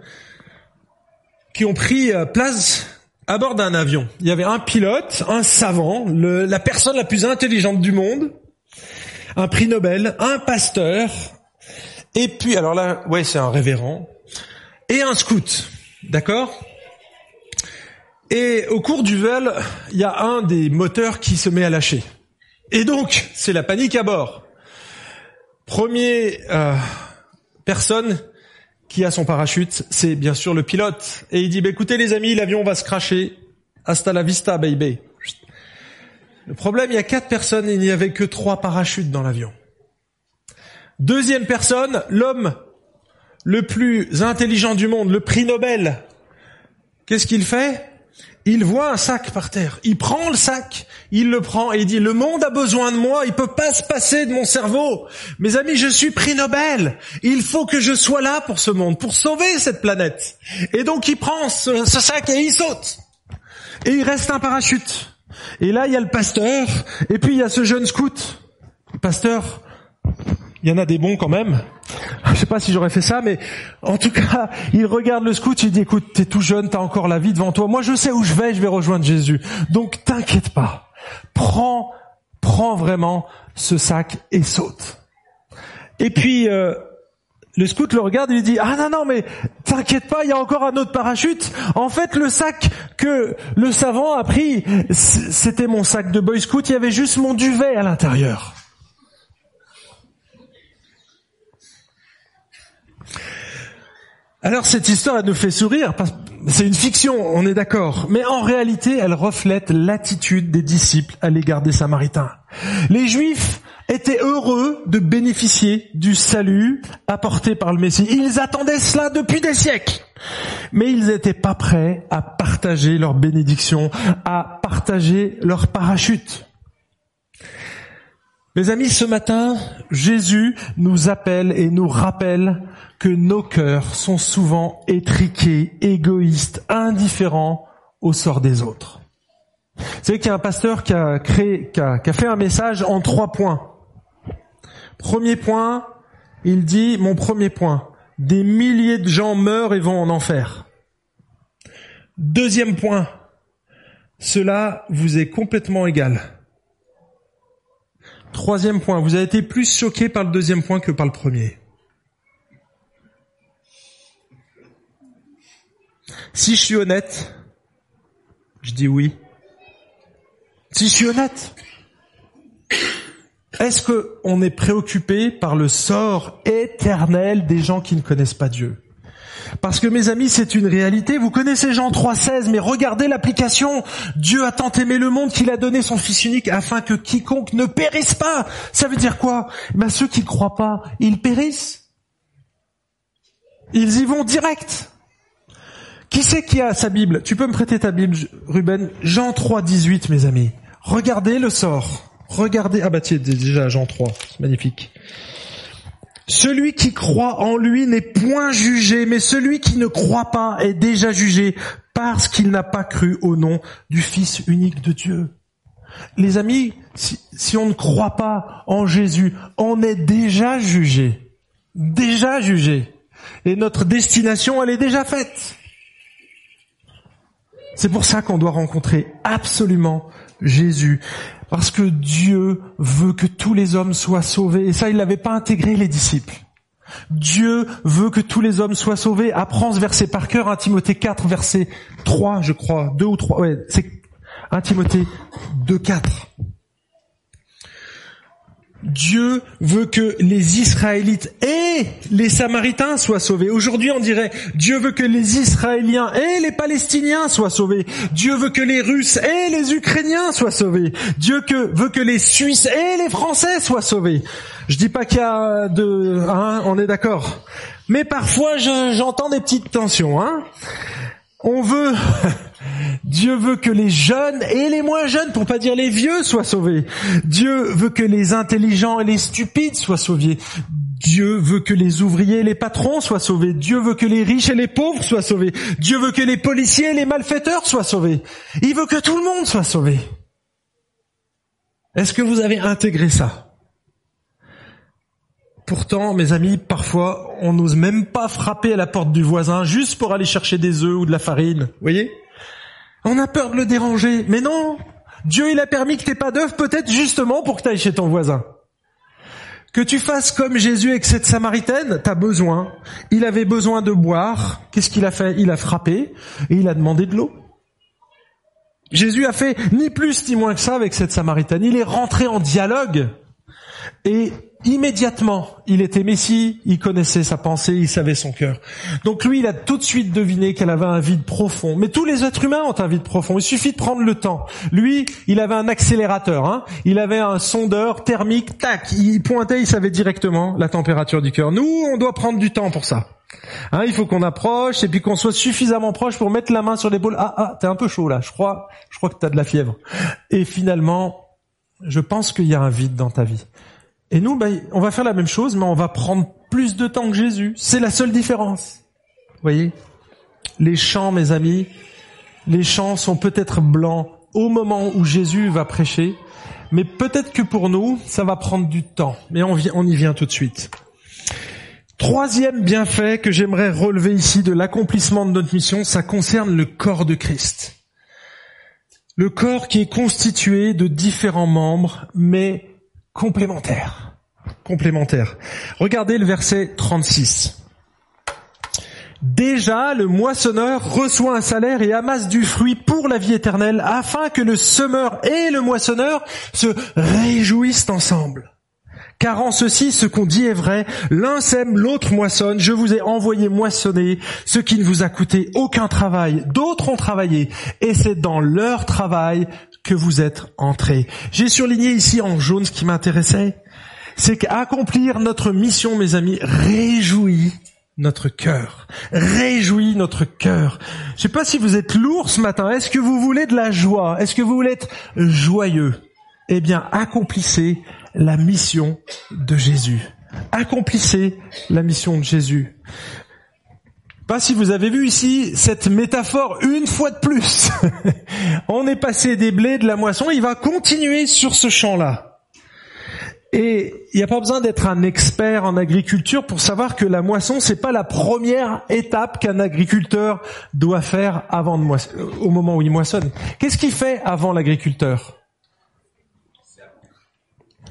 qui ont pris euh, place à bord d'un avion. Il y avait un pilote, un savant, la personne la plus intelligente du monde, un prix Nobel, un pasteur, et puis, alors là, ouais, c'est un révérend, et un scout. D'accord? Et au cours du vol, il y a un des moteurs qui se met à lâcher. Et donc, c'est la panique à bord. Premier euh, personne qui a son parachute, c'est bien sûr le pilote. Et il dit, bah, écoutez les amis, l'avion va se cracher. Hasta la vista, baby. Le problème, il y a quatre personnes il n'y avait que trois parachutes dans l'avion. Deuxième personne, l'homme le plus intelligent du monde, le prix Nobel. Qu'est-ce qu'il fait? Il voit un sac par terre. Il prend le sac, il le prend et il dit, le monde a besoin de moi, il peut pas se passer de mon cerveau. Mes amis, je suis prix Nobel. Il faut que je sois là pour ce monde, pour sauver cette planète. Et donc il prend ce, sac et il saute. Et il reste un parachute. Et là, il y a le pasteur, et puis il y a ce jeune scout. Pasteur, il y en a des bons quand même. Je sais pas si j'aurais fait ça, mais en tout cas, il regarde le scout, il dit, écoute, t'es tout jeune, t'as encore la vie devant toi. Moi, je sais où je vais, je vais rejoindre Jésus. Donc, t'inquiète pas. Prends, prends vraiment ce sac et saute. Et puis, euh, le scout le regarde et lui dit ah non non mais t'inquiète pas il y a encore un autre parachute en fait le sac que le savant a pris c'était mon sac de boy scout il y avait juste mon duvet à l'intérieur alors cette histoire elle nous fait sourire parce c'est une fiction on est d'accord mais en réalité elle reflète l'attitude des disciples à l'égard des samaritains les juifs étaient heureux de bénéficier du salut apporté par le Messie. Ils attendaient cela depuis des siècles. Mais ils n'étaient pas prêts à partager leur bénédiction, à partager leur parachute. Mes amis, ce matin, Jésus nous appelle et nous rappelle que nos cœurs sont souvent étriqués, égoïstes, indifférents au sort des autres. Vous savez qu'il y a un pasteur qui a créé, qui a, a fait un message en trois points. Premier point, il dit, mon premier point, des milliers de gens meurent et vont en enfer. Deuxième point, cela vous est complètement égal. Troisième point, vous avez été plus choqué par le deuxième point que par le premier. Si je suis honnête, je dis oui. Si je suis honnête, est-ce qu'on est préoccupé par le sort éternel des gens qui ne connaissent pas Dieu? Parce que mes amis, c'est une réalité. Vous connaissez Jean 3,16, mais regardez l'application. Dieu a tant aimé le monde qu'il a donné son Fils unique afin que quiconque ne périsse pas. Ça veut dire quoi? Ben, Ceux qui ne croient pas, ils périssent. Ils y vont direct. Qui c'est qui a sa Bible? Tu peux me prêter ta Bible, Ruben? Jean 3,18, mes amis. Regardez le sort. Regardez, ah bah tiens, déjà Jean 3, c'est magnifique. Celui qui croit en lui n'est point jugé, mais celui qui ne croit pas est déjà jugé parce qu'il n'a pas cru au nom du Fils unique de Dieu. Les amis, si, on ne croit pas en Jésus, on est déjà jugé. Déjà jugé. Et notre destination, elle est déjà faite. C'est pour ça qu'on doit rencontrer absolument Jésus. Parce que Dieu veut que tous les hommes soient sauvés. Et ça, il n'avait pas intégré les disciples. Dieu veut que tous les hommes soient sauvés. Apprends ce verset par cœur, 1 Timothée 4, verset 3, je crois. 2 ou 3. Ouais, c'est 1 Timothée 2, 4. Dieu veut que les Israélites et les Samaritains soient sauvés. Aujourd'hui, on dirait Dieu veut que les Israéliens et les Palestiniens soient sauvés. Dieu veut que les Russes et les Ukrainiens soient sauvés. Dieu veut que les Suisses et les Français soient sauvés. Je dis pas qu'il y a de, hein, on est d'accord. Mais parfois, j'entends des petites tensions. Hein. On veut Dieu veut que les jeunes et les moins jeunes, pour pas dire les vieux, soient sauvés. Dieu veut que les intelligents et les stupides soient sauvés. Dieu veut que les ouvriers et les patrons soient sauvés. Dieu veut que les riches et les pauvres soient sauvés. Dieu veut que les policiers et les malfaiteurs soient sauvés. Il veut que tout le monde soit sauvé. Est-ce que vous avez intégré ça? Pourtant, mes amis, parfois, on n'ose même pas frapper à la porte du voisin juste pour aller chercher des œufs ou de la farine. Vous voyez? On a peur de le déranger. Mais non Dieu, il a permis que t'aies pas d'œufs, peut-être justement pour que tu ailles chez ton voisin. Que tu fasses comme Jésus avec cette Samaritaine, t'as besoin. Il avait besoin de boire. Qu'est-ce qu'il a fait? Il a frappé et il a demandé de l'eau. Jésus a fait ni plus ni moins que ça avec cette Samaritaine. Il est rentré en dialogue et Immédiatement, il était Messie, il connaissait sa pensée, il savait son cœur. Donc lui, il a tout de suite deviné qu'elle avait un vide profond. Mais tous les êtres humains ont un vide profond. Il suffit de prendre le temps. Lui, il avait un accélérateur. Hein. Il avait un sondeur thermique. Tac, il pointait, il savait directement la température du cœur. Nous, on doit prendre du temps pour ça. Hein, il faut qu'on approche et puis qu'on soit suffisamment proche pour mettre la main sur l'épaule. Ah, ah, t'es un peu chaud là. Je crois, je crois que t'as de la fièvre. Et finalement, je pense qu'il y a un vide dans ta vie. Et nous, ben, on va faire la même chose, mais on va prendre plus de temps que Jésus. C'est la seule différence. Vous voyez? Les champs, mes amis, les champs sont peut-être blancs au moment où Jésus va prêcher, mais peut-être que pour nous, ça va prendre du temps. Mais on y vient tout de suite. Troisième bienfait que j'aimerais relever ici de l'accomplissement de notre mission, ça concerne le corps de Christ. Le corps qui est constitué de différents membres, mais complémentaire. Complémentaire. Regardez le verset 36. Déjà, le moissonneur reçoit un salaire et amasse du fruit pour la vie éternelle, afin que le semeur et le moissonneur se réjouissent ensemble. Car en ceci, ce qu'on dit est vrai, l'un sème, l'autre moissonne, je vous ai envoyé moissonner ce qui ne vous a coûté aucun travail, d'autres ont travaillé, et c'est dans leur travail que vous êtes entrés. J'ai surligné ici en jaune ce qui m'intéressait, c'est qu'accomplir notre mission, mes amis, réjouit notre cœur, réjouit notre cœur. Je sais pas si vous êtes lourd ce matin. Est-ce que vous voulez de la joie? Est-ce que vous voulez être joyeux? Eh bien, accomplissez la mission de Jésus. Accomplissez la mission de Jésus. Pas si vous avez vu ici cette métaphore une fois de plus. On est passé des blés, de la moisson, il va continuer sur ce champ-là. Et il n'y a pas besoin d'être un expert en agriculture pour savoir que la moisson, c'est pas la première étape qu'un agriculteur doit faire avant de moissonner, au moment où il moissonne. Qu'est-ce qu'il fait avant l'agriculteur?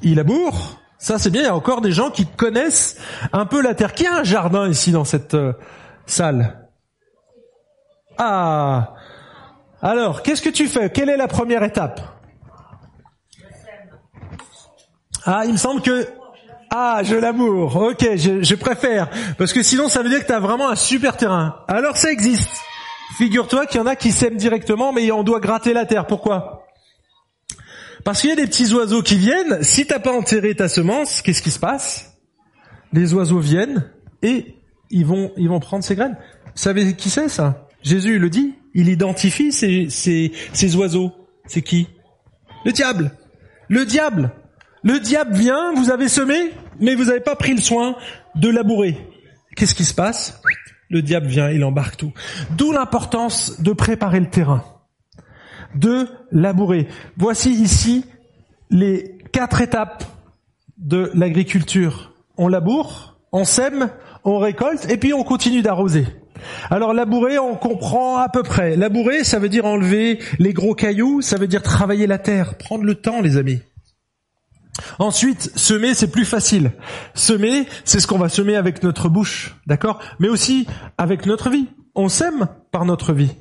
Il laboure. Ça, c'est bien. Il y a encore des gens qui connaissent un peu la terre. Qui a un jardin ici dans cette euh, salle Ah Alors, qu'est-ce que tu fais? Quelle est la première étape? Ah, il me semble que... Ah, je l'amour. Ok, je, préfère. Parce que sinon, ça veut dire que tu as vraiment un super terrain. Alors, ça existe. Figure-toi qu'il y en a qui sèment directement, mais on doit gratter la terre. Pourquoi? Parce qu'il y a des petits oiseaux qui viennent. Si t'as pas enterré ta semence, qu'est-ce qui se passe? Les oiseaux viennent et ils vont, ils vont prendre ces graines. Vous savez qui c'est ça? Jésus le dit. Il identifie ces, ces, ces oiseaux. C'est qui? Le diable. Le diable. Le diable vient, vous avez semé, mais vous n'avez pas pris le soin de labourer. Qu'est-ce qui se passe? Le diable vient, il embarque tout. D'où l'importance de préparer le terrain, de labourer. Voici ici les quatre étapes de l'agriculture. On laboure, on sème, on récolte et puis on continue d'arroser. Alors labourer, on comprend à peu près. Labourer, ça veut dire enlever les gros cailloux, ça veut dire travailler la terre, prendre le temps, les amis. Ensuite, semer, c'est plus facile. Semer, c'est ce qu'on va semer avec notre bouche, d'accord? Mais aussi avec notre vie. On sème par notre vie.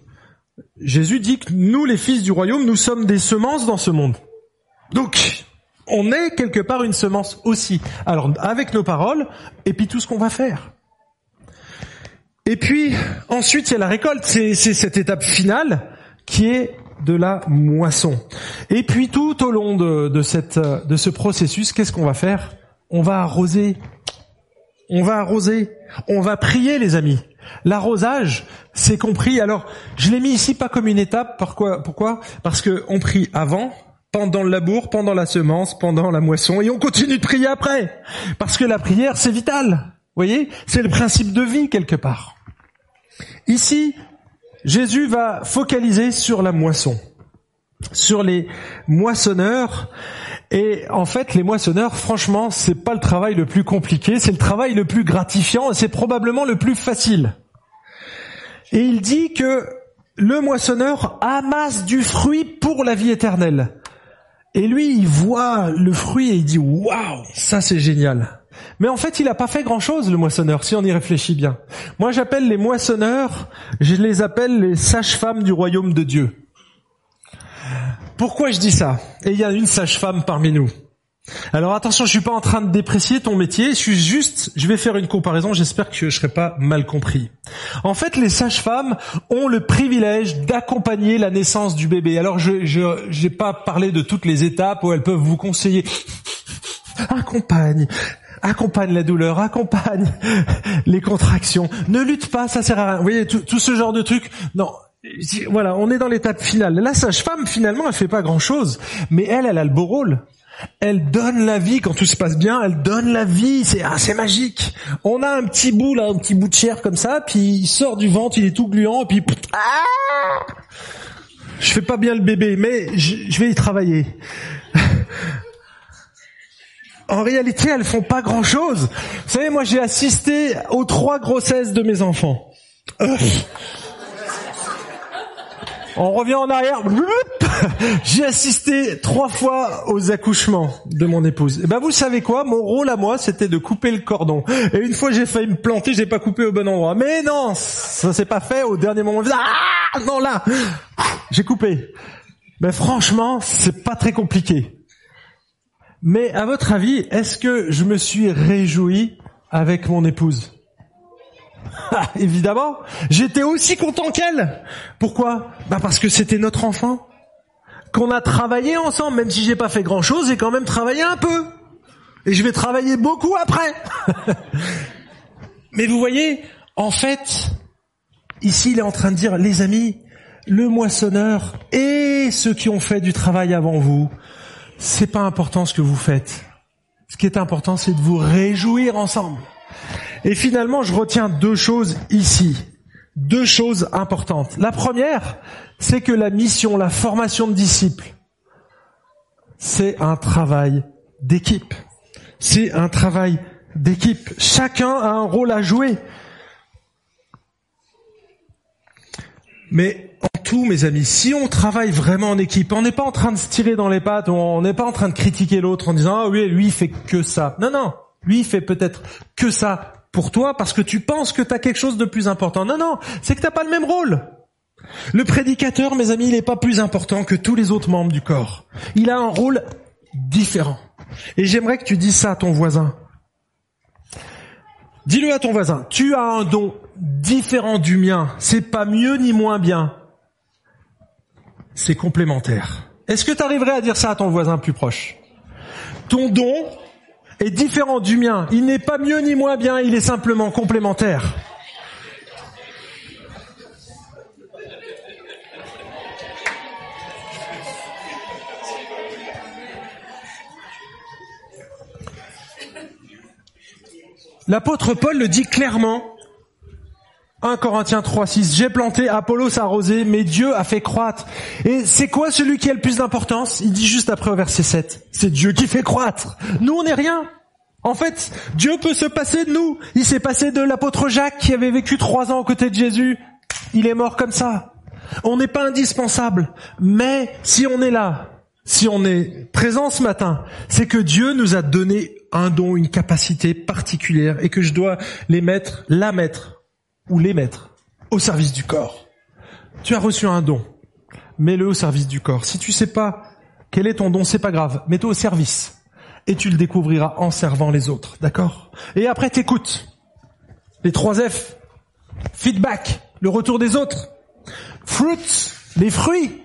Jésus dit que nous, les fils du royaume, nous sommes des semences dans ce monde. Donc, on est quelque part une semence aussi. Alors, avec nos paroles, et puis tout ce qu'on va faire. Et puis, ensuite, il y a la récolte. C'est cette étape finale qui est de la moisson. Et puis tout au long de, de, cette, de ce processus, qu'est-ce qu'on va faire? On va arroser. On va arroser. On va prier, les amis. L'arrosage, c'est compris. Alors, je l'ai mis ici pas comme une étape. Pourquoi Pourquoi? Parce que on prie avant, pendant le labour, pendant la semence, pendant la moisson, et on continue de prier après. Parce que la prière, c'est vital. Vous voyez C'est le principe de vie quelque part. Ici, Jésus va focaliser sur la moisson, sur les moissonneurs. Et en fait, les moissonneurs, franchement, c'est pas le travail le plus compliqué, c'est le travail le plus gratifiant et c'est probablement le plus facile. Et il dit que le moissonneur amasse du fruit pour la vie éternelle. Et lui, il voit le fruit et il dit waouh, ça c'est génial. Mais en fait, il n'a pas fait grand-chose, le moissonneur, si on y réfléchit bien. Moi, j'appelle les moissonneurs, je les appelle les sages-femmes du royaume de Dieu. Pourquoi je dis ça? Et il y a une sage-femme parmi nous. Alors attention, je suis pas en train de déprécier ton métier, je suis juste, je vais faire une comparaison, j'espère que je serai pas mal compris. En fait, les sages-femmes ont le privilège d'accompagner la naissance du bébé. Alors je je n'ai pas parlé de toutes les étapes où elles peuvent vous conseiller accompagne, accompagne la douleur, accompagne les contractions. Ne lutte pas, ça sert à rien. Vous voyez, tout, ce genre de trucs. Non, voilà, on est dans l'étape finale. La sage-femme, finalement, elle fait pas grand-chose, mais elle, elle a le beau rôle. Elle donne la vie quand tout se passe bien. Elle donne la vie. C'est ah, magique. On a un petit bout là, un petit bout de chair comme ça, puis il sort du ventre, il est tout gluant, et puis ah je fais pas bien le bébé, mais je vais y travailler en réalité, elles font pas grand chose. Vous savez, moi, j'ai assisté aux trois grossesses de mes enfants. On revient en arrière. J'ai assisté trois fois aux accouchements de mon épouse. Et ben vous savez quoi? Mon rôle à moi, c'était de couper le cordon. Et une fois, j'ai failli me planter, j'ai pas coupé au bon endroit. Mais non, ça s'est pas fait au dernier moment. Ah non là, j'ai coupé. Mais franchement, c'est pas très compliqué. Mais à votre avis, est-ce que je me suis réjoui avec mon épouse? Ah, Évidemment, j'étais aussi content qu'elle. Pourquoi? Bah parce que c'était notre enfant, qu'on a travaillé ensemble, même si j'ai pas fait grand-chose, j'ai quand même travaillé un peu. Et je vais travailler beaucoup après. Mais vous voyez, en fait, ici il est en train de dire, les amis, le moissonneur et ceux qui ont fait du travail avant vous, c'est pas important ce que vous faites. Ce qui est important, c'est de vous réjouir ensemble. Et finalement, je retiens deux choses ici. Deux choses importantes. La première, c'est que la mission, la formation de disciples, c'est un travail d'équipe. C'est un travail d'équipe. Chacun a un rôle à jouer. Mais en tout, mes amis, si on travaille vraiment en équipe, on n'est pas en train de se tirer dans les pattes, on n'est pas en train de critiquer l'autre en disant ah oui, lui il fait que ça. Non, non, lui il fait peut-être que ça pour toi parce que tu penses que tu as quelque chose de plus important. Non, non, c'est que t'as pas le même rôle. Le prédicateur, mes amis, il n'est pas plus important que tous les autres membres du corps. Il a un rôle différent. Et j'aimerais que tu dises ça à ton voisin. Dis-le à ton voisin. Tu as un don différent du mien. C'est pas mieux ni moins bien c'est complémentaire. Est-ce que tu arriverais à dire ça à ton voisin plus proche? Ton don est différent du mien. Il n'est pas mieux ni moins bien, il est simplement complémentaire. L'apôtre Paul le dit clairement 1 Corinthiens 3, 6. J'ai planté, Apollos a arrosé, mais Dieu a fait croître. Et c'est quoi celui qui a le plus d'importance? Il dit juste après au verset 7. C'est Dieu qui fait croître. Nous, on n'est rien. En fait, Dieu peut se passer de nous. Il s'est passé de l'apôtre Jacques qui avait vécu trois ans aux côtés de Jésus. Il est mort comme ça. On n'est pas indispensable. Mais si on est là, si on est présent ce matin, c'est que Dieu nous a donné un don, une capacité particulière et que je dois les mettre, la mettre ou les mettre au service du corps. Tu as reçu un don. Mets-le au service du corps. Si tu sais pas quel est ton don, c'est pas grave. Mets-le au service. Et tu le découvriras en servant les autres. D'accord? Et après, t'écoutes. Les trois F. Feedback. Le retour des autres. Fruits. Les fruits.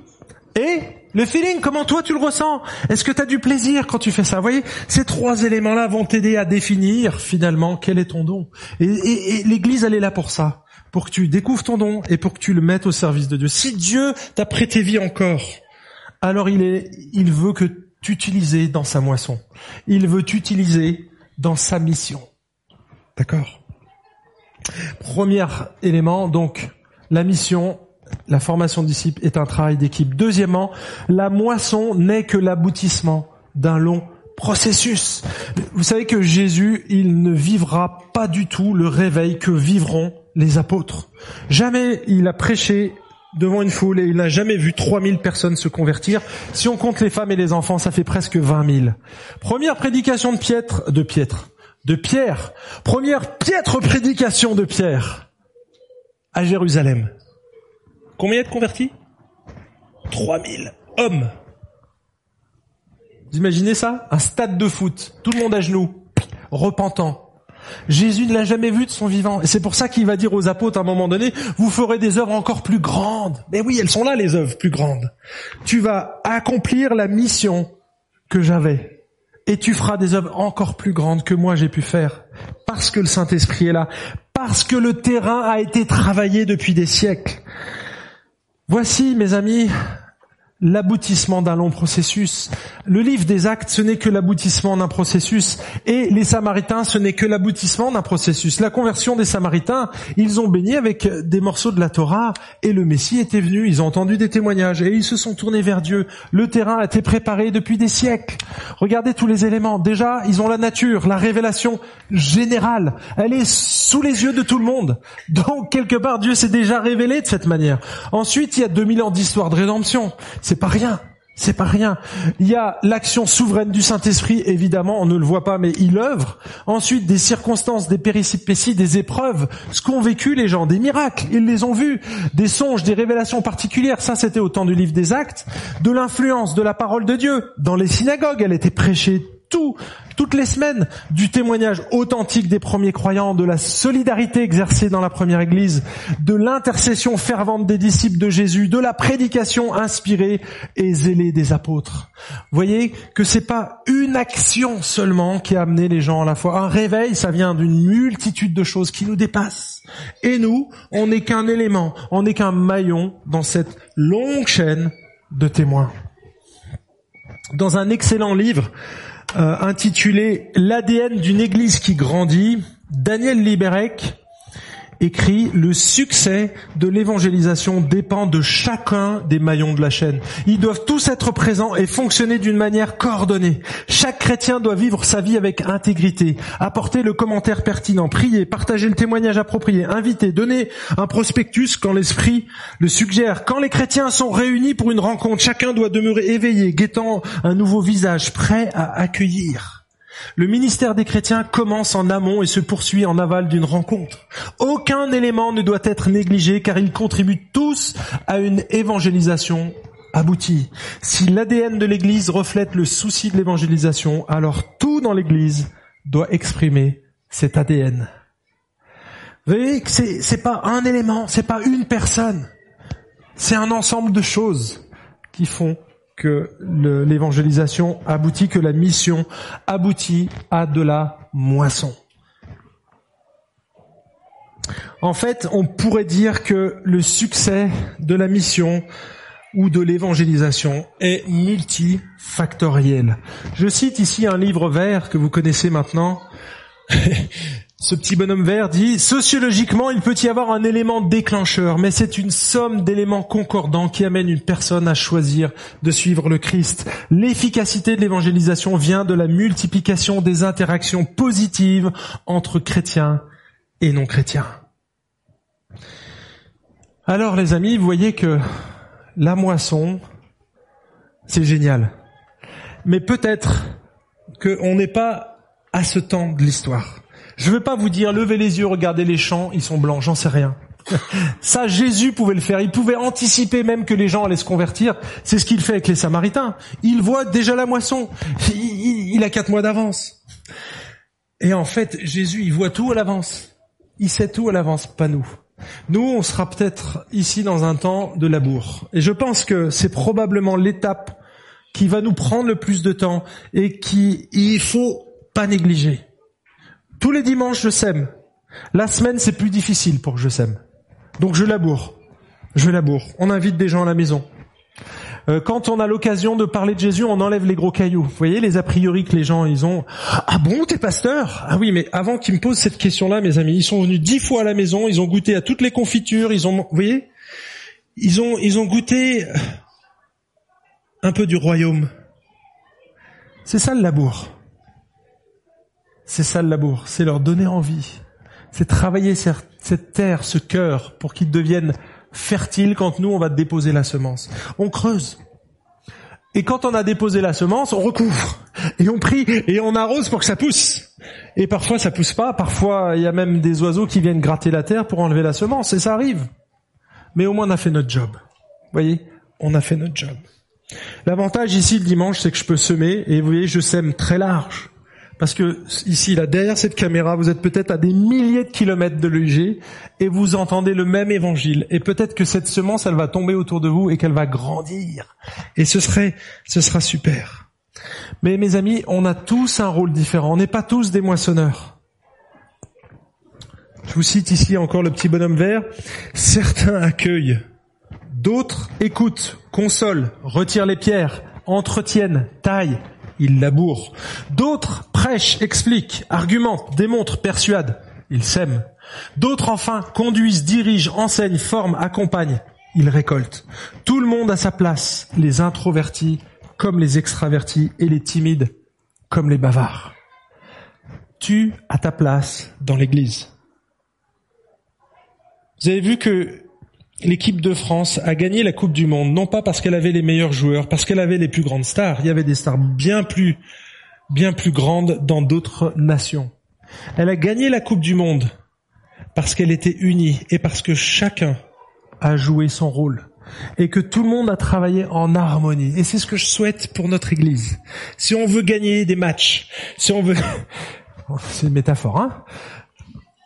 Et le feeling, comment toi tu le ressens? Est-ce que tu as du plaisir quand tu fais ça? Vous voyez, ces trois éléments-là vont t'aider à définir finalement quel est ton don. Et, l'Église, elle est là pour ça, pour que tu découvres ton don et pour que tu le mettes au service de Dieu. Si Dieu t'a prêté vie encore, alors il est, il veut que tu utilises dans sa moisson. Il veut t'utiliser dans sa mission. D'accord? Premier élément, donc, la mission la formation de disciples est un travail d'équipe. Deuxièmement, la moisson n'est que l'aboutissement d'un long processus. Vous savez que Jésus, il ne vivra pas du tout le réveil que vivront les apôtres. Jamais il a prêché devant une foule et il n'a jamais vu 3000 personnes se convertir. Si on compte les femmes et les enfants, ça fait presque 20 000. Première prédication de Pietre, de Pietre, de Pierre. Première piètre prédication de Pierre à Jérusalem. Combien de convertis? 3000 hommes. Vous imaginez ça? Un stade de foot, tout le monde à genoux, repentant. Jésus ne l'a jamais vu de son vivant. Et c'est pour ça qu'il va dire aux apôtres à un moment donné, vous ferez des œuvres encore plus grandes. Mais oui, elles sont là, les œuvres plus grandes. Tu vas accomplir la mission que j'avais. Et tu feras des œuvres encore plus grandes que moi j'ai pu faire. Parce que le Saint-Esprit est là. Parce que le terrain a été travaillé depuis des siècles. Voici, mes amis, l'aboutissement d'un long processus. Le livre des actes, ce n'est que l'aboutissement d'un processus. Et les Samaritains, ce n'est que l'aboutissement d'un processus. La conversion des Samaritains, ils ont béni avec des morceaux de la Torah et le Messie était venu, ils ont entendu des témoignages et ils se sont tournés vers Dieu. Le terrain a été préparé depuis des siècles. Regardez tous les éléments. Déjà, ils ont la nature, la révélation générale. Elle est sous les yeux de tout le monde. Donc, quelque part, Dieu s'est déjà révélé de cette manière. Ensuite, il y a 2000 ans d'histoire de rédemption. C'est pas rien. C'est pas rien. Il y a l'action souveraine du Saint-Esprit, évidemment, on ne le voit pas, mais il œuvre. Ensuite, des circonstances, des péripéties, des épreuves, ce qu'ont vécu les gens, des miracles, ils les ont vus, des songes, des révélations particulières, ça c'était au temps du livre des actes, de l'influence de la parole de Dieu. Dans les synagogues, elle était prêchée tout, toutes les semaines, du témoignage authentique des premiers croyants, de la solidarité exercée dans la première église, de l'intercession fervente des disciples de Jésus, de la prédication inspirée et zélée des apôtres. Voyez que c'est pas une action seulement qui a amené les gens à la foi. Un réveil, ça vient d'une multitude de choses qui nous dépassent. Et nous, on n'est qu'un élément, on n'est qu'un maillon dans cette longue chaîne de témoins. Dans un excellent livre, euh, intitulé L'ADN d'une Église qui grandit, Daniel Liberec écrit le succès de l'évangélisation dépend de chacun des maillons de la chaîne. Ils doivent tous être présents et fonctionner d'une manière coordonnée. Chaque chrétien doit vivre sa vie avec intégrité, apporter le commentaire pertinent, prier, partager le témoignage approprié, inviter, donner un prospectus quand l'esprit le suggère. Quand les chrétiens sont réunis pour une rencontre, chacun doit demeurer éveillé, guettant un nouveau visage, prêt à accueillir. Le ministère des chrétiens commence en amont et se poursuit en aval d'une rencontre. Aucun élément ne doit être négligé car ils contribuent tous à une évangélisation aboutie. Si l'ADN de l'Église reflète le souci de l'évangélisation, alors tout dans l'Église doit exprimer cet ADN. Vous voyez que c'est, pas un élément, c'est pas une personne. C'est un ensemble de choses qui font que l'évangélisation aboutit, que la mission aboutit à de la moisson. En fait, on pourrait dire que le succès de la mission ou de l'évangélisation est multifactoriel. Je cite ici un livre vert que vous connaissez maintenant. ce petit bonhomme vert dit, sociologiquement, il peut y avoir un élément déclencheur, mais c'est une somme d'éléments concordants qui amène une personne à choisir de suivre le Christ. L'efficacité de l'évangélisation vient de la multiplication des interactions positives entre chrétiens et non chrétiens. Alors les amis, vous voyez que la moisson, c'est génial. Mais peut-être qu'on n'est pas à ce temps de l'histoire. Je ne veux pas vous dire, levez les yeux, regardez les champs, ils sont blancs, j'en sais rien. Ça, Jésus pouvait le faire. Il pouvait anticiper même que les gens allaient se convertir. C'est ce qu'il fait avec les Samaritains. Il voit déjà la moisson. Il, a quatre mois d'avance. Et en fait, Jésus, il voit tout à l'avance. Il sait tout à l'avance, pas nous. Nous, on sera peut-être ici dans un temps de labour. Et je pense que c'est probablement l'étape qui va nous prendre le plus de temps et qui il faut pas négliger. Tous les dimanches, je sème. La semaine, c'est plus difficile pour que je sème. Donc je laboure. Je laboure. On invite des gens à la maison. Euh, quand on a l'occasion de parler de Jésus, on enlève les gros cailloux. Vous voyez les a priori que les gens ils ont. Ah bon, t'es pasteur? Ah oui, mais avant qu'ils me posent cette question-là, mes amis, ils sont venus dix fois à la maison, ils ont goûté à toutes les confitures, ils ont, vous voyez, ils ont, ils ont goûté un peu du royaume. C'est ça le labour. C'est ça le labour, c'est leur donner envie. C'est travailler cette terre, ce cœur, pour qu'ils deviennent fertiles quand nous, on va déposer la semence. On creuse. Et quand on a déposé la semence, on recouvre. Et on prie, et on arrose pour que ça pousse. Et parfois, ça pousse pas. Parfois, il y a même des oiseaux qui viennent gratter la terre pour enlever la semence. Et ça arrive. Mais au moins, on a fait notre job. Vous voyez? On a fait notre job. L'avantage ici, le dimanche, c'est que je peux semer. Et vous voyez, je sème très large. Parce que ici, là, derrière cette caméra, vous êtes peut-être à des milliers de kilomètres de l'UG et vous entendez le même évangile. Et peut-être que cette semence, elle va tomber autour de vous et qu'elle va grandir. Et ce serait, ce sera super. Mais mes amis, on a tous un rôle différent. On n'est pas tous des moissonneurs. Je vous cite ici encore le petit bonhomme vert. Certains accueillent, d'autres écoutent, consolent, retirent les pierres, entretiennent, taillent, il laboure. D'autres prêchent, expliquent, argumentent, démontrent, persuadent. Ils sèment. D'autres enfin conduisent, dirigent, enseignent, forment, accompagnent. Ils récoltent. Tout le monde a sa place, les introvertis comme les extravertis et les timides comme les bavards. Tu as ta place dans l'église. Vous avez vu que l'équipe de France a gagné la Coupe du Monde, non pas parce qu'elle avait les meilleurs joueurs, parce qu'elle avait les plus grandes stars. Il y avait des stars bien plus, bien plus grandes dans d'autres nations. Elle a gagné la Coupe du Monde parce qu'elle était unie et parce que chacun a joué son rôle et que tout le monde a travaillé en harmonie. Et c'est ce que je souhaite pour notre Église. Si on veut gagner des matchs, si on veut, c'est une métaphore, hein?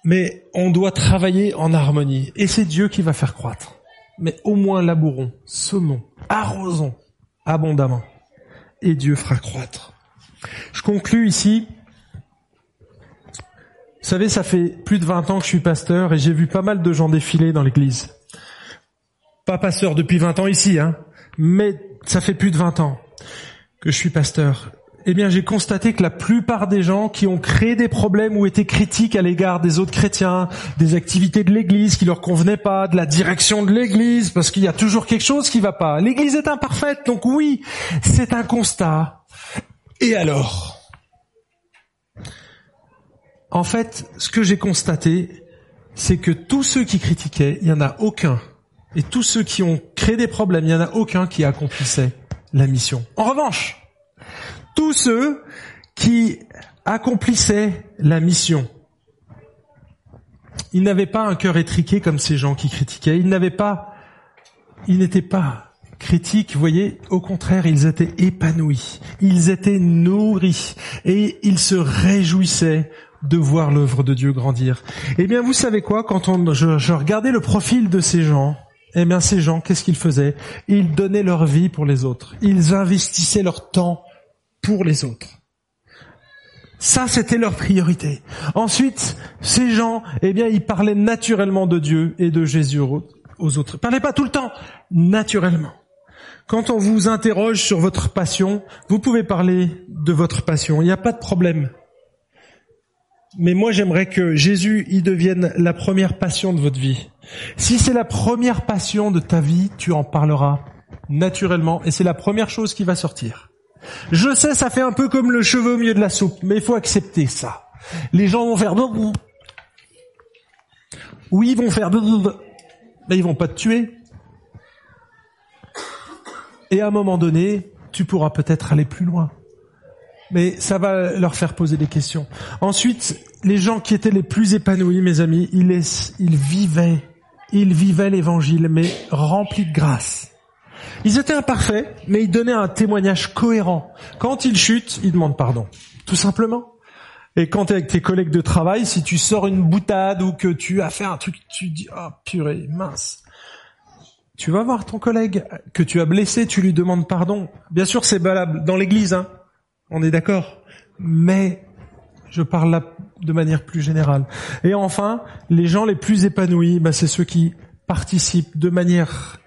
Mais on doit travailler en harmonie. Et c'est Dieu qui va faire croître. Mais au moins labourons, semons, arrosons abondamment. Et Dieu fera croître. Je conclus ici. Vous savez, ça fait plus de 20 ans que je suis pasteur et j'ai vu pas mal de gens défiler dans l'église. Pas pasteur depuis 20 ans ici, hein, mais ça fait plus de 20 ans que je suis pasteur eh bien, j'ai constaté que la plupart des gens qui ont créé des problèmes ou été critiques à l'égard des autres chrétiens, des activités de l'Église qui leur convenaient pas, de la direction de l'Église, parce qu'il y a toujours quelque chose qui va pas. L'Église est imparfaite, donc oui, c'est un constat. Et alors? En fait, ce que j'ai constaté, c'est que tous ceux qui critiquaient, il y en a aucun, et tous ceux qui ont créé des problèmes, il y en a aucun qui accomplissait la mission. En revanche, tous ceux qui accomplissaient la mission. Ils n'avaient pas un cœur étriqué comme ces gens qui critiquaient. Ils n'avaient pas, ils n'étaient pas critiques, vous voyez. Au contraire, ils étaient épanouis. Ils étaient nourris. Et ils se réjouissaient de voir l'œuvre de Dieu grandir. Eh bien, vous savez quoi? Quand on, je, je regardais le profil de ces gens, eh bien, ces gens, qu'est-ce qu'ils faisaient? Ils donnaient leur vie pour les autres. Ils investissaient leur temps pour les autres. Ça, c'était leur priorité. Ensuite, ces gens, eh bien, ils parlaient naturellement de Dieu et de Jésus aux autres. Parlaient pas tout le temps, naturellement. Quand on vous interroge sur votre passion, vous pouvez parler de votre passion. Il n'y a pas de problème. mais moi j'aimerais que Jésus y devienne la première passion de votre vie. Si c'est la première passion de ta vie, tu en parleras naturellement et c'est la première chose qui va sortir. Je sais, ça fait un peu comme le cheveu au milieu de la soupe, mais il faut accepter ça. Les gens vont faire oui, ils vont faire mais ils vont pas te tuer. Et à un moment donné, tu pourras peut-être aller plus loin mais ça va leur faire poser des questions. Ensuite, les gens qui étaient les plus épanouis, mes amis, ils, ils vivaient, ils vivaient l'évangile, mais remplis de grâce. Ils étaient imparfaits, mais ils donnaient un témoignage cohérent. Quand ils chutent, ils demandent pardon. Tout simplement. Et quand tu es avec tes collègues de travail, si tu sors une boutade ou que tu as fait un truc, tu dis, oh purée, mince. Tu vas voir ton collègue que tu as blessé, tu lui demandes pardon. Bien sûr, c'est valable dans l'église, hein. On est d'accord Mais je parle là de manière plus générale. Et enfin, les gens les plus épanouis, bah, c'est ceux qui participent de manière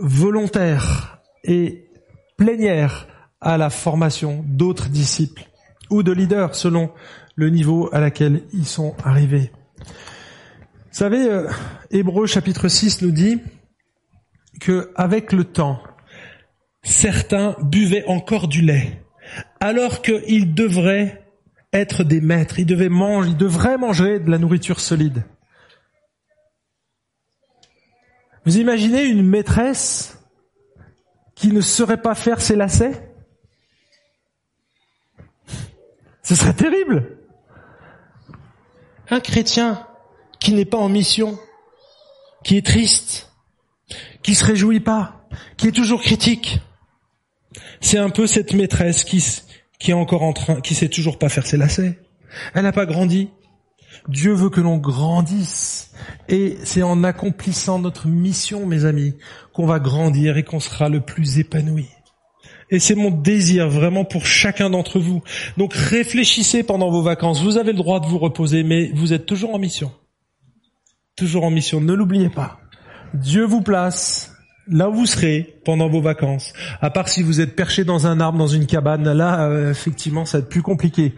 volontaire et plénière à la formation d'autres disciples ou de leaders selon le niveau à laquelle ils sont arrivés. Vous savez, euh, Hébreu chapitre 6 nous dit que avec le temps, certains buvaient encore du lait alors qu'ils devraient être des maîtres, ils, devaient manger, ils devraient manger de la nourriture solide. Vous imaginez une maîtresse qui ne saurait pas faire ses lacets? Ce serait terrible. Un chrétien qui n'est pas en mission, qui est triste, qui se réjouit pas, qui est toujours critique, c'est un peu cette maîtresse qui, est encore en train, qui sait toujours pas faire ses lacets. Elle n'a pas grandi. Dieu veut que l'on grandisse. Et c'est en accomplissant notre mission, mes amis, qu'on va grandir et qu'on sera le plus épanoui. Et c'est mon désir vraiment pour chacun d'entre vous. Donc réfléchissez pendant vos vacances. Vous avez le droit de vous reposer, mais vous êtes toujours en mission. Toujours en mission. Ne l'oubliez pas. Dieu vous place là où vous serez pendant vos vacances, à part si vous êtes perché dans un arbre, dans une cabane, là, euh, effectivement, ça va être plus compliqué.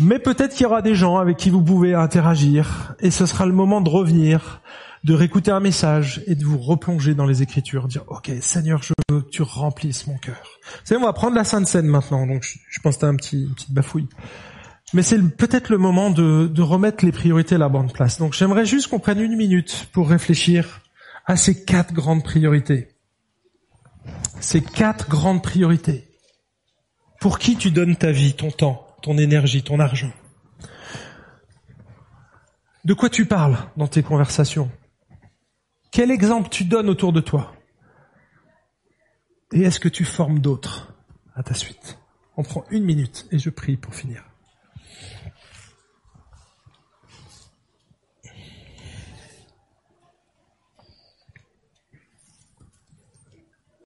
Mais peut-être qu'il y aura des gens avec qui vous pouvez interagir, et ce sera le moment de revenir, de réécouter un message et de vous replonger dans les Écritures, dire OK, Seigneur, je veux que tu remplisses mon cœur. Vous savez, on va prendre la Sainte Seine maintenant, donc je, pense que t'as un petit une petite bafouille. Mais c'est peut-être le moment de, de remettre les priorités à la bonne place. Donc j'aimerais juste qu'on prenne une minute pour réfléchir à ces quatre grandes priorités. Ces quatre grandes priorités. Pour qui tu donnes ta vie, ton temps, ton énergie, ton argent. De quoi tu parles dans tes conversations? Quel exemple tu donnes autour de toi? Et est-ce que tu formes d'autres? À ta suite. On prend une minute et je prie pour finir.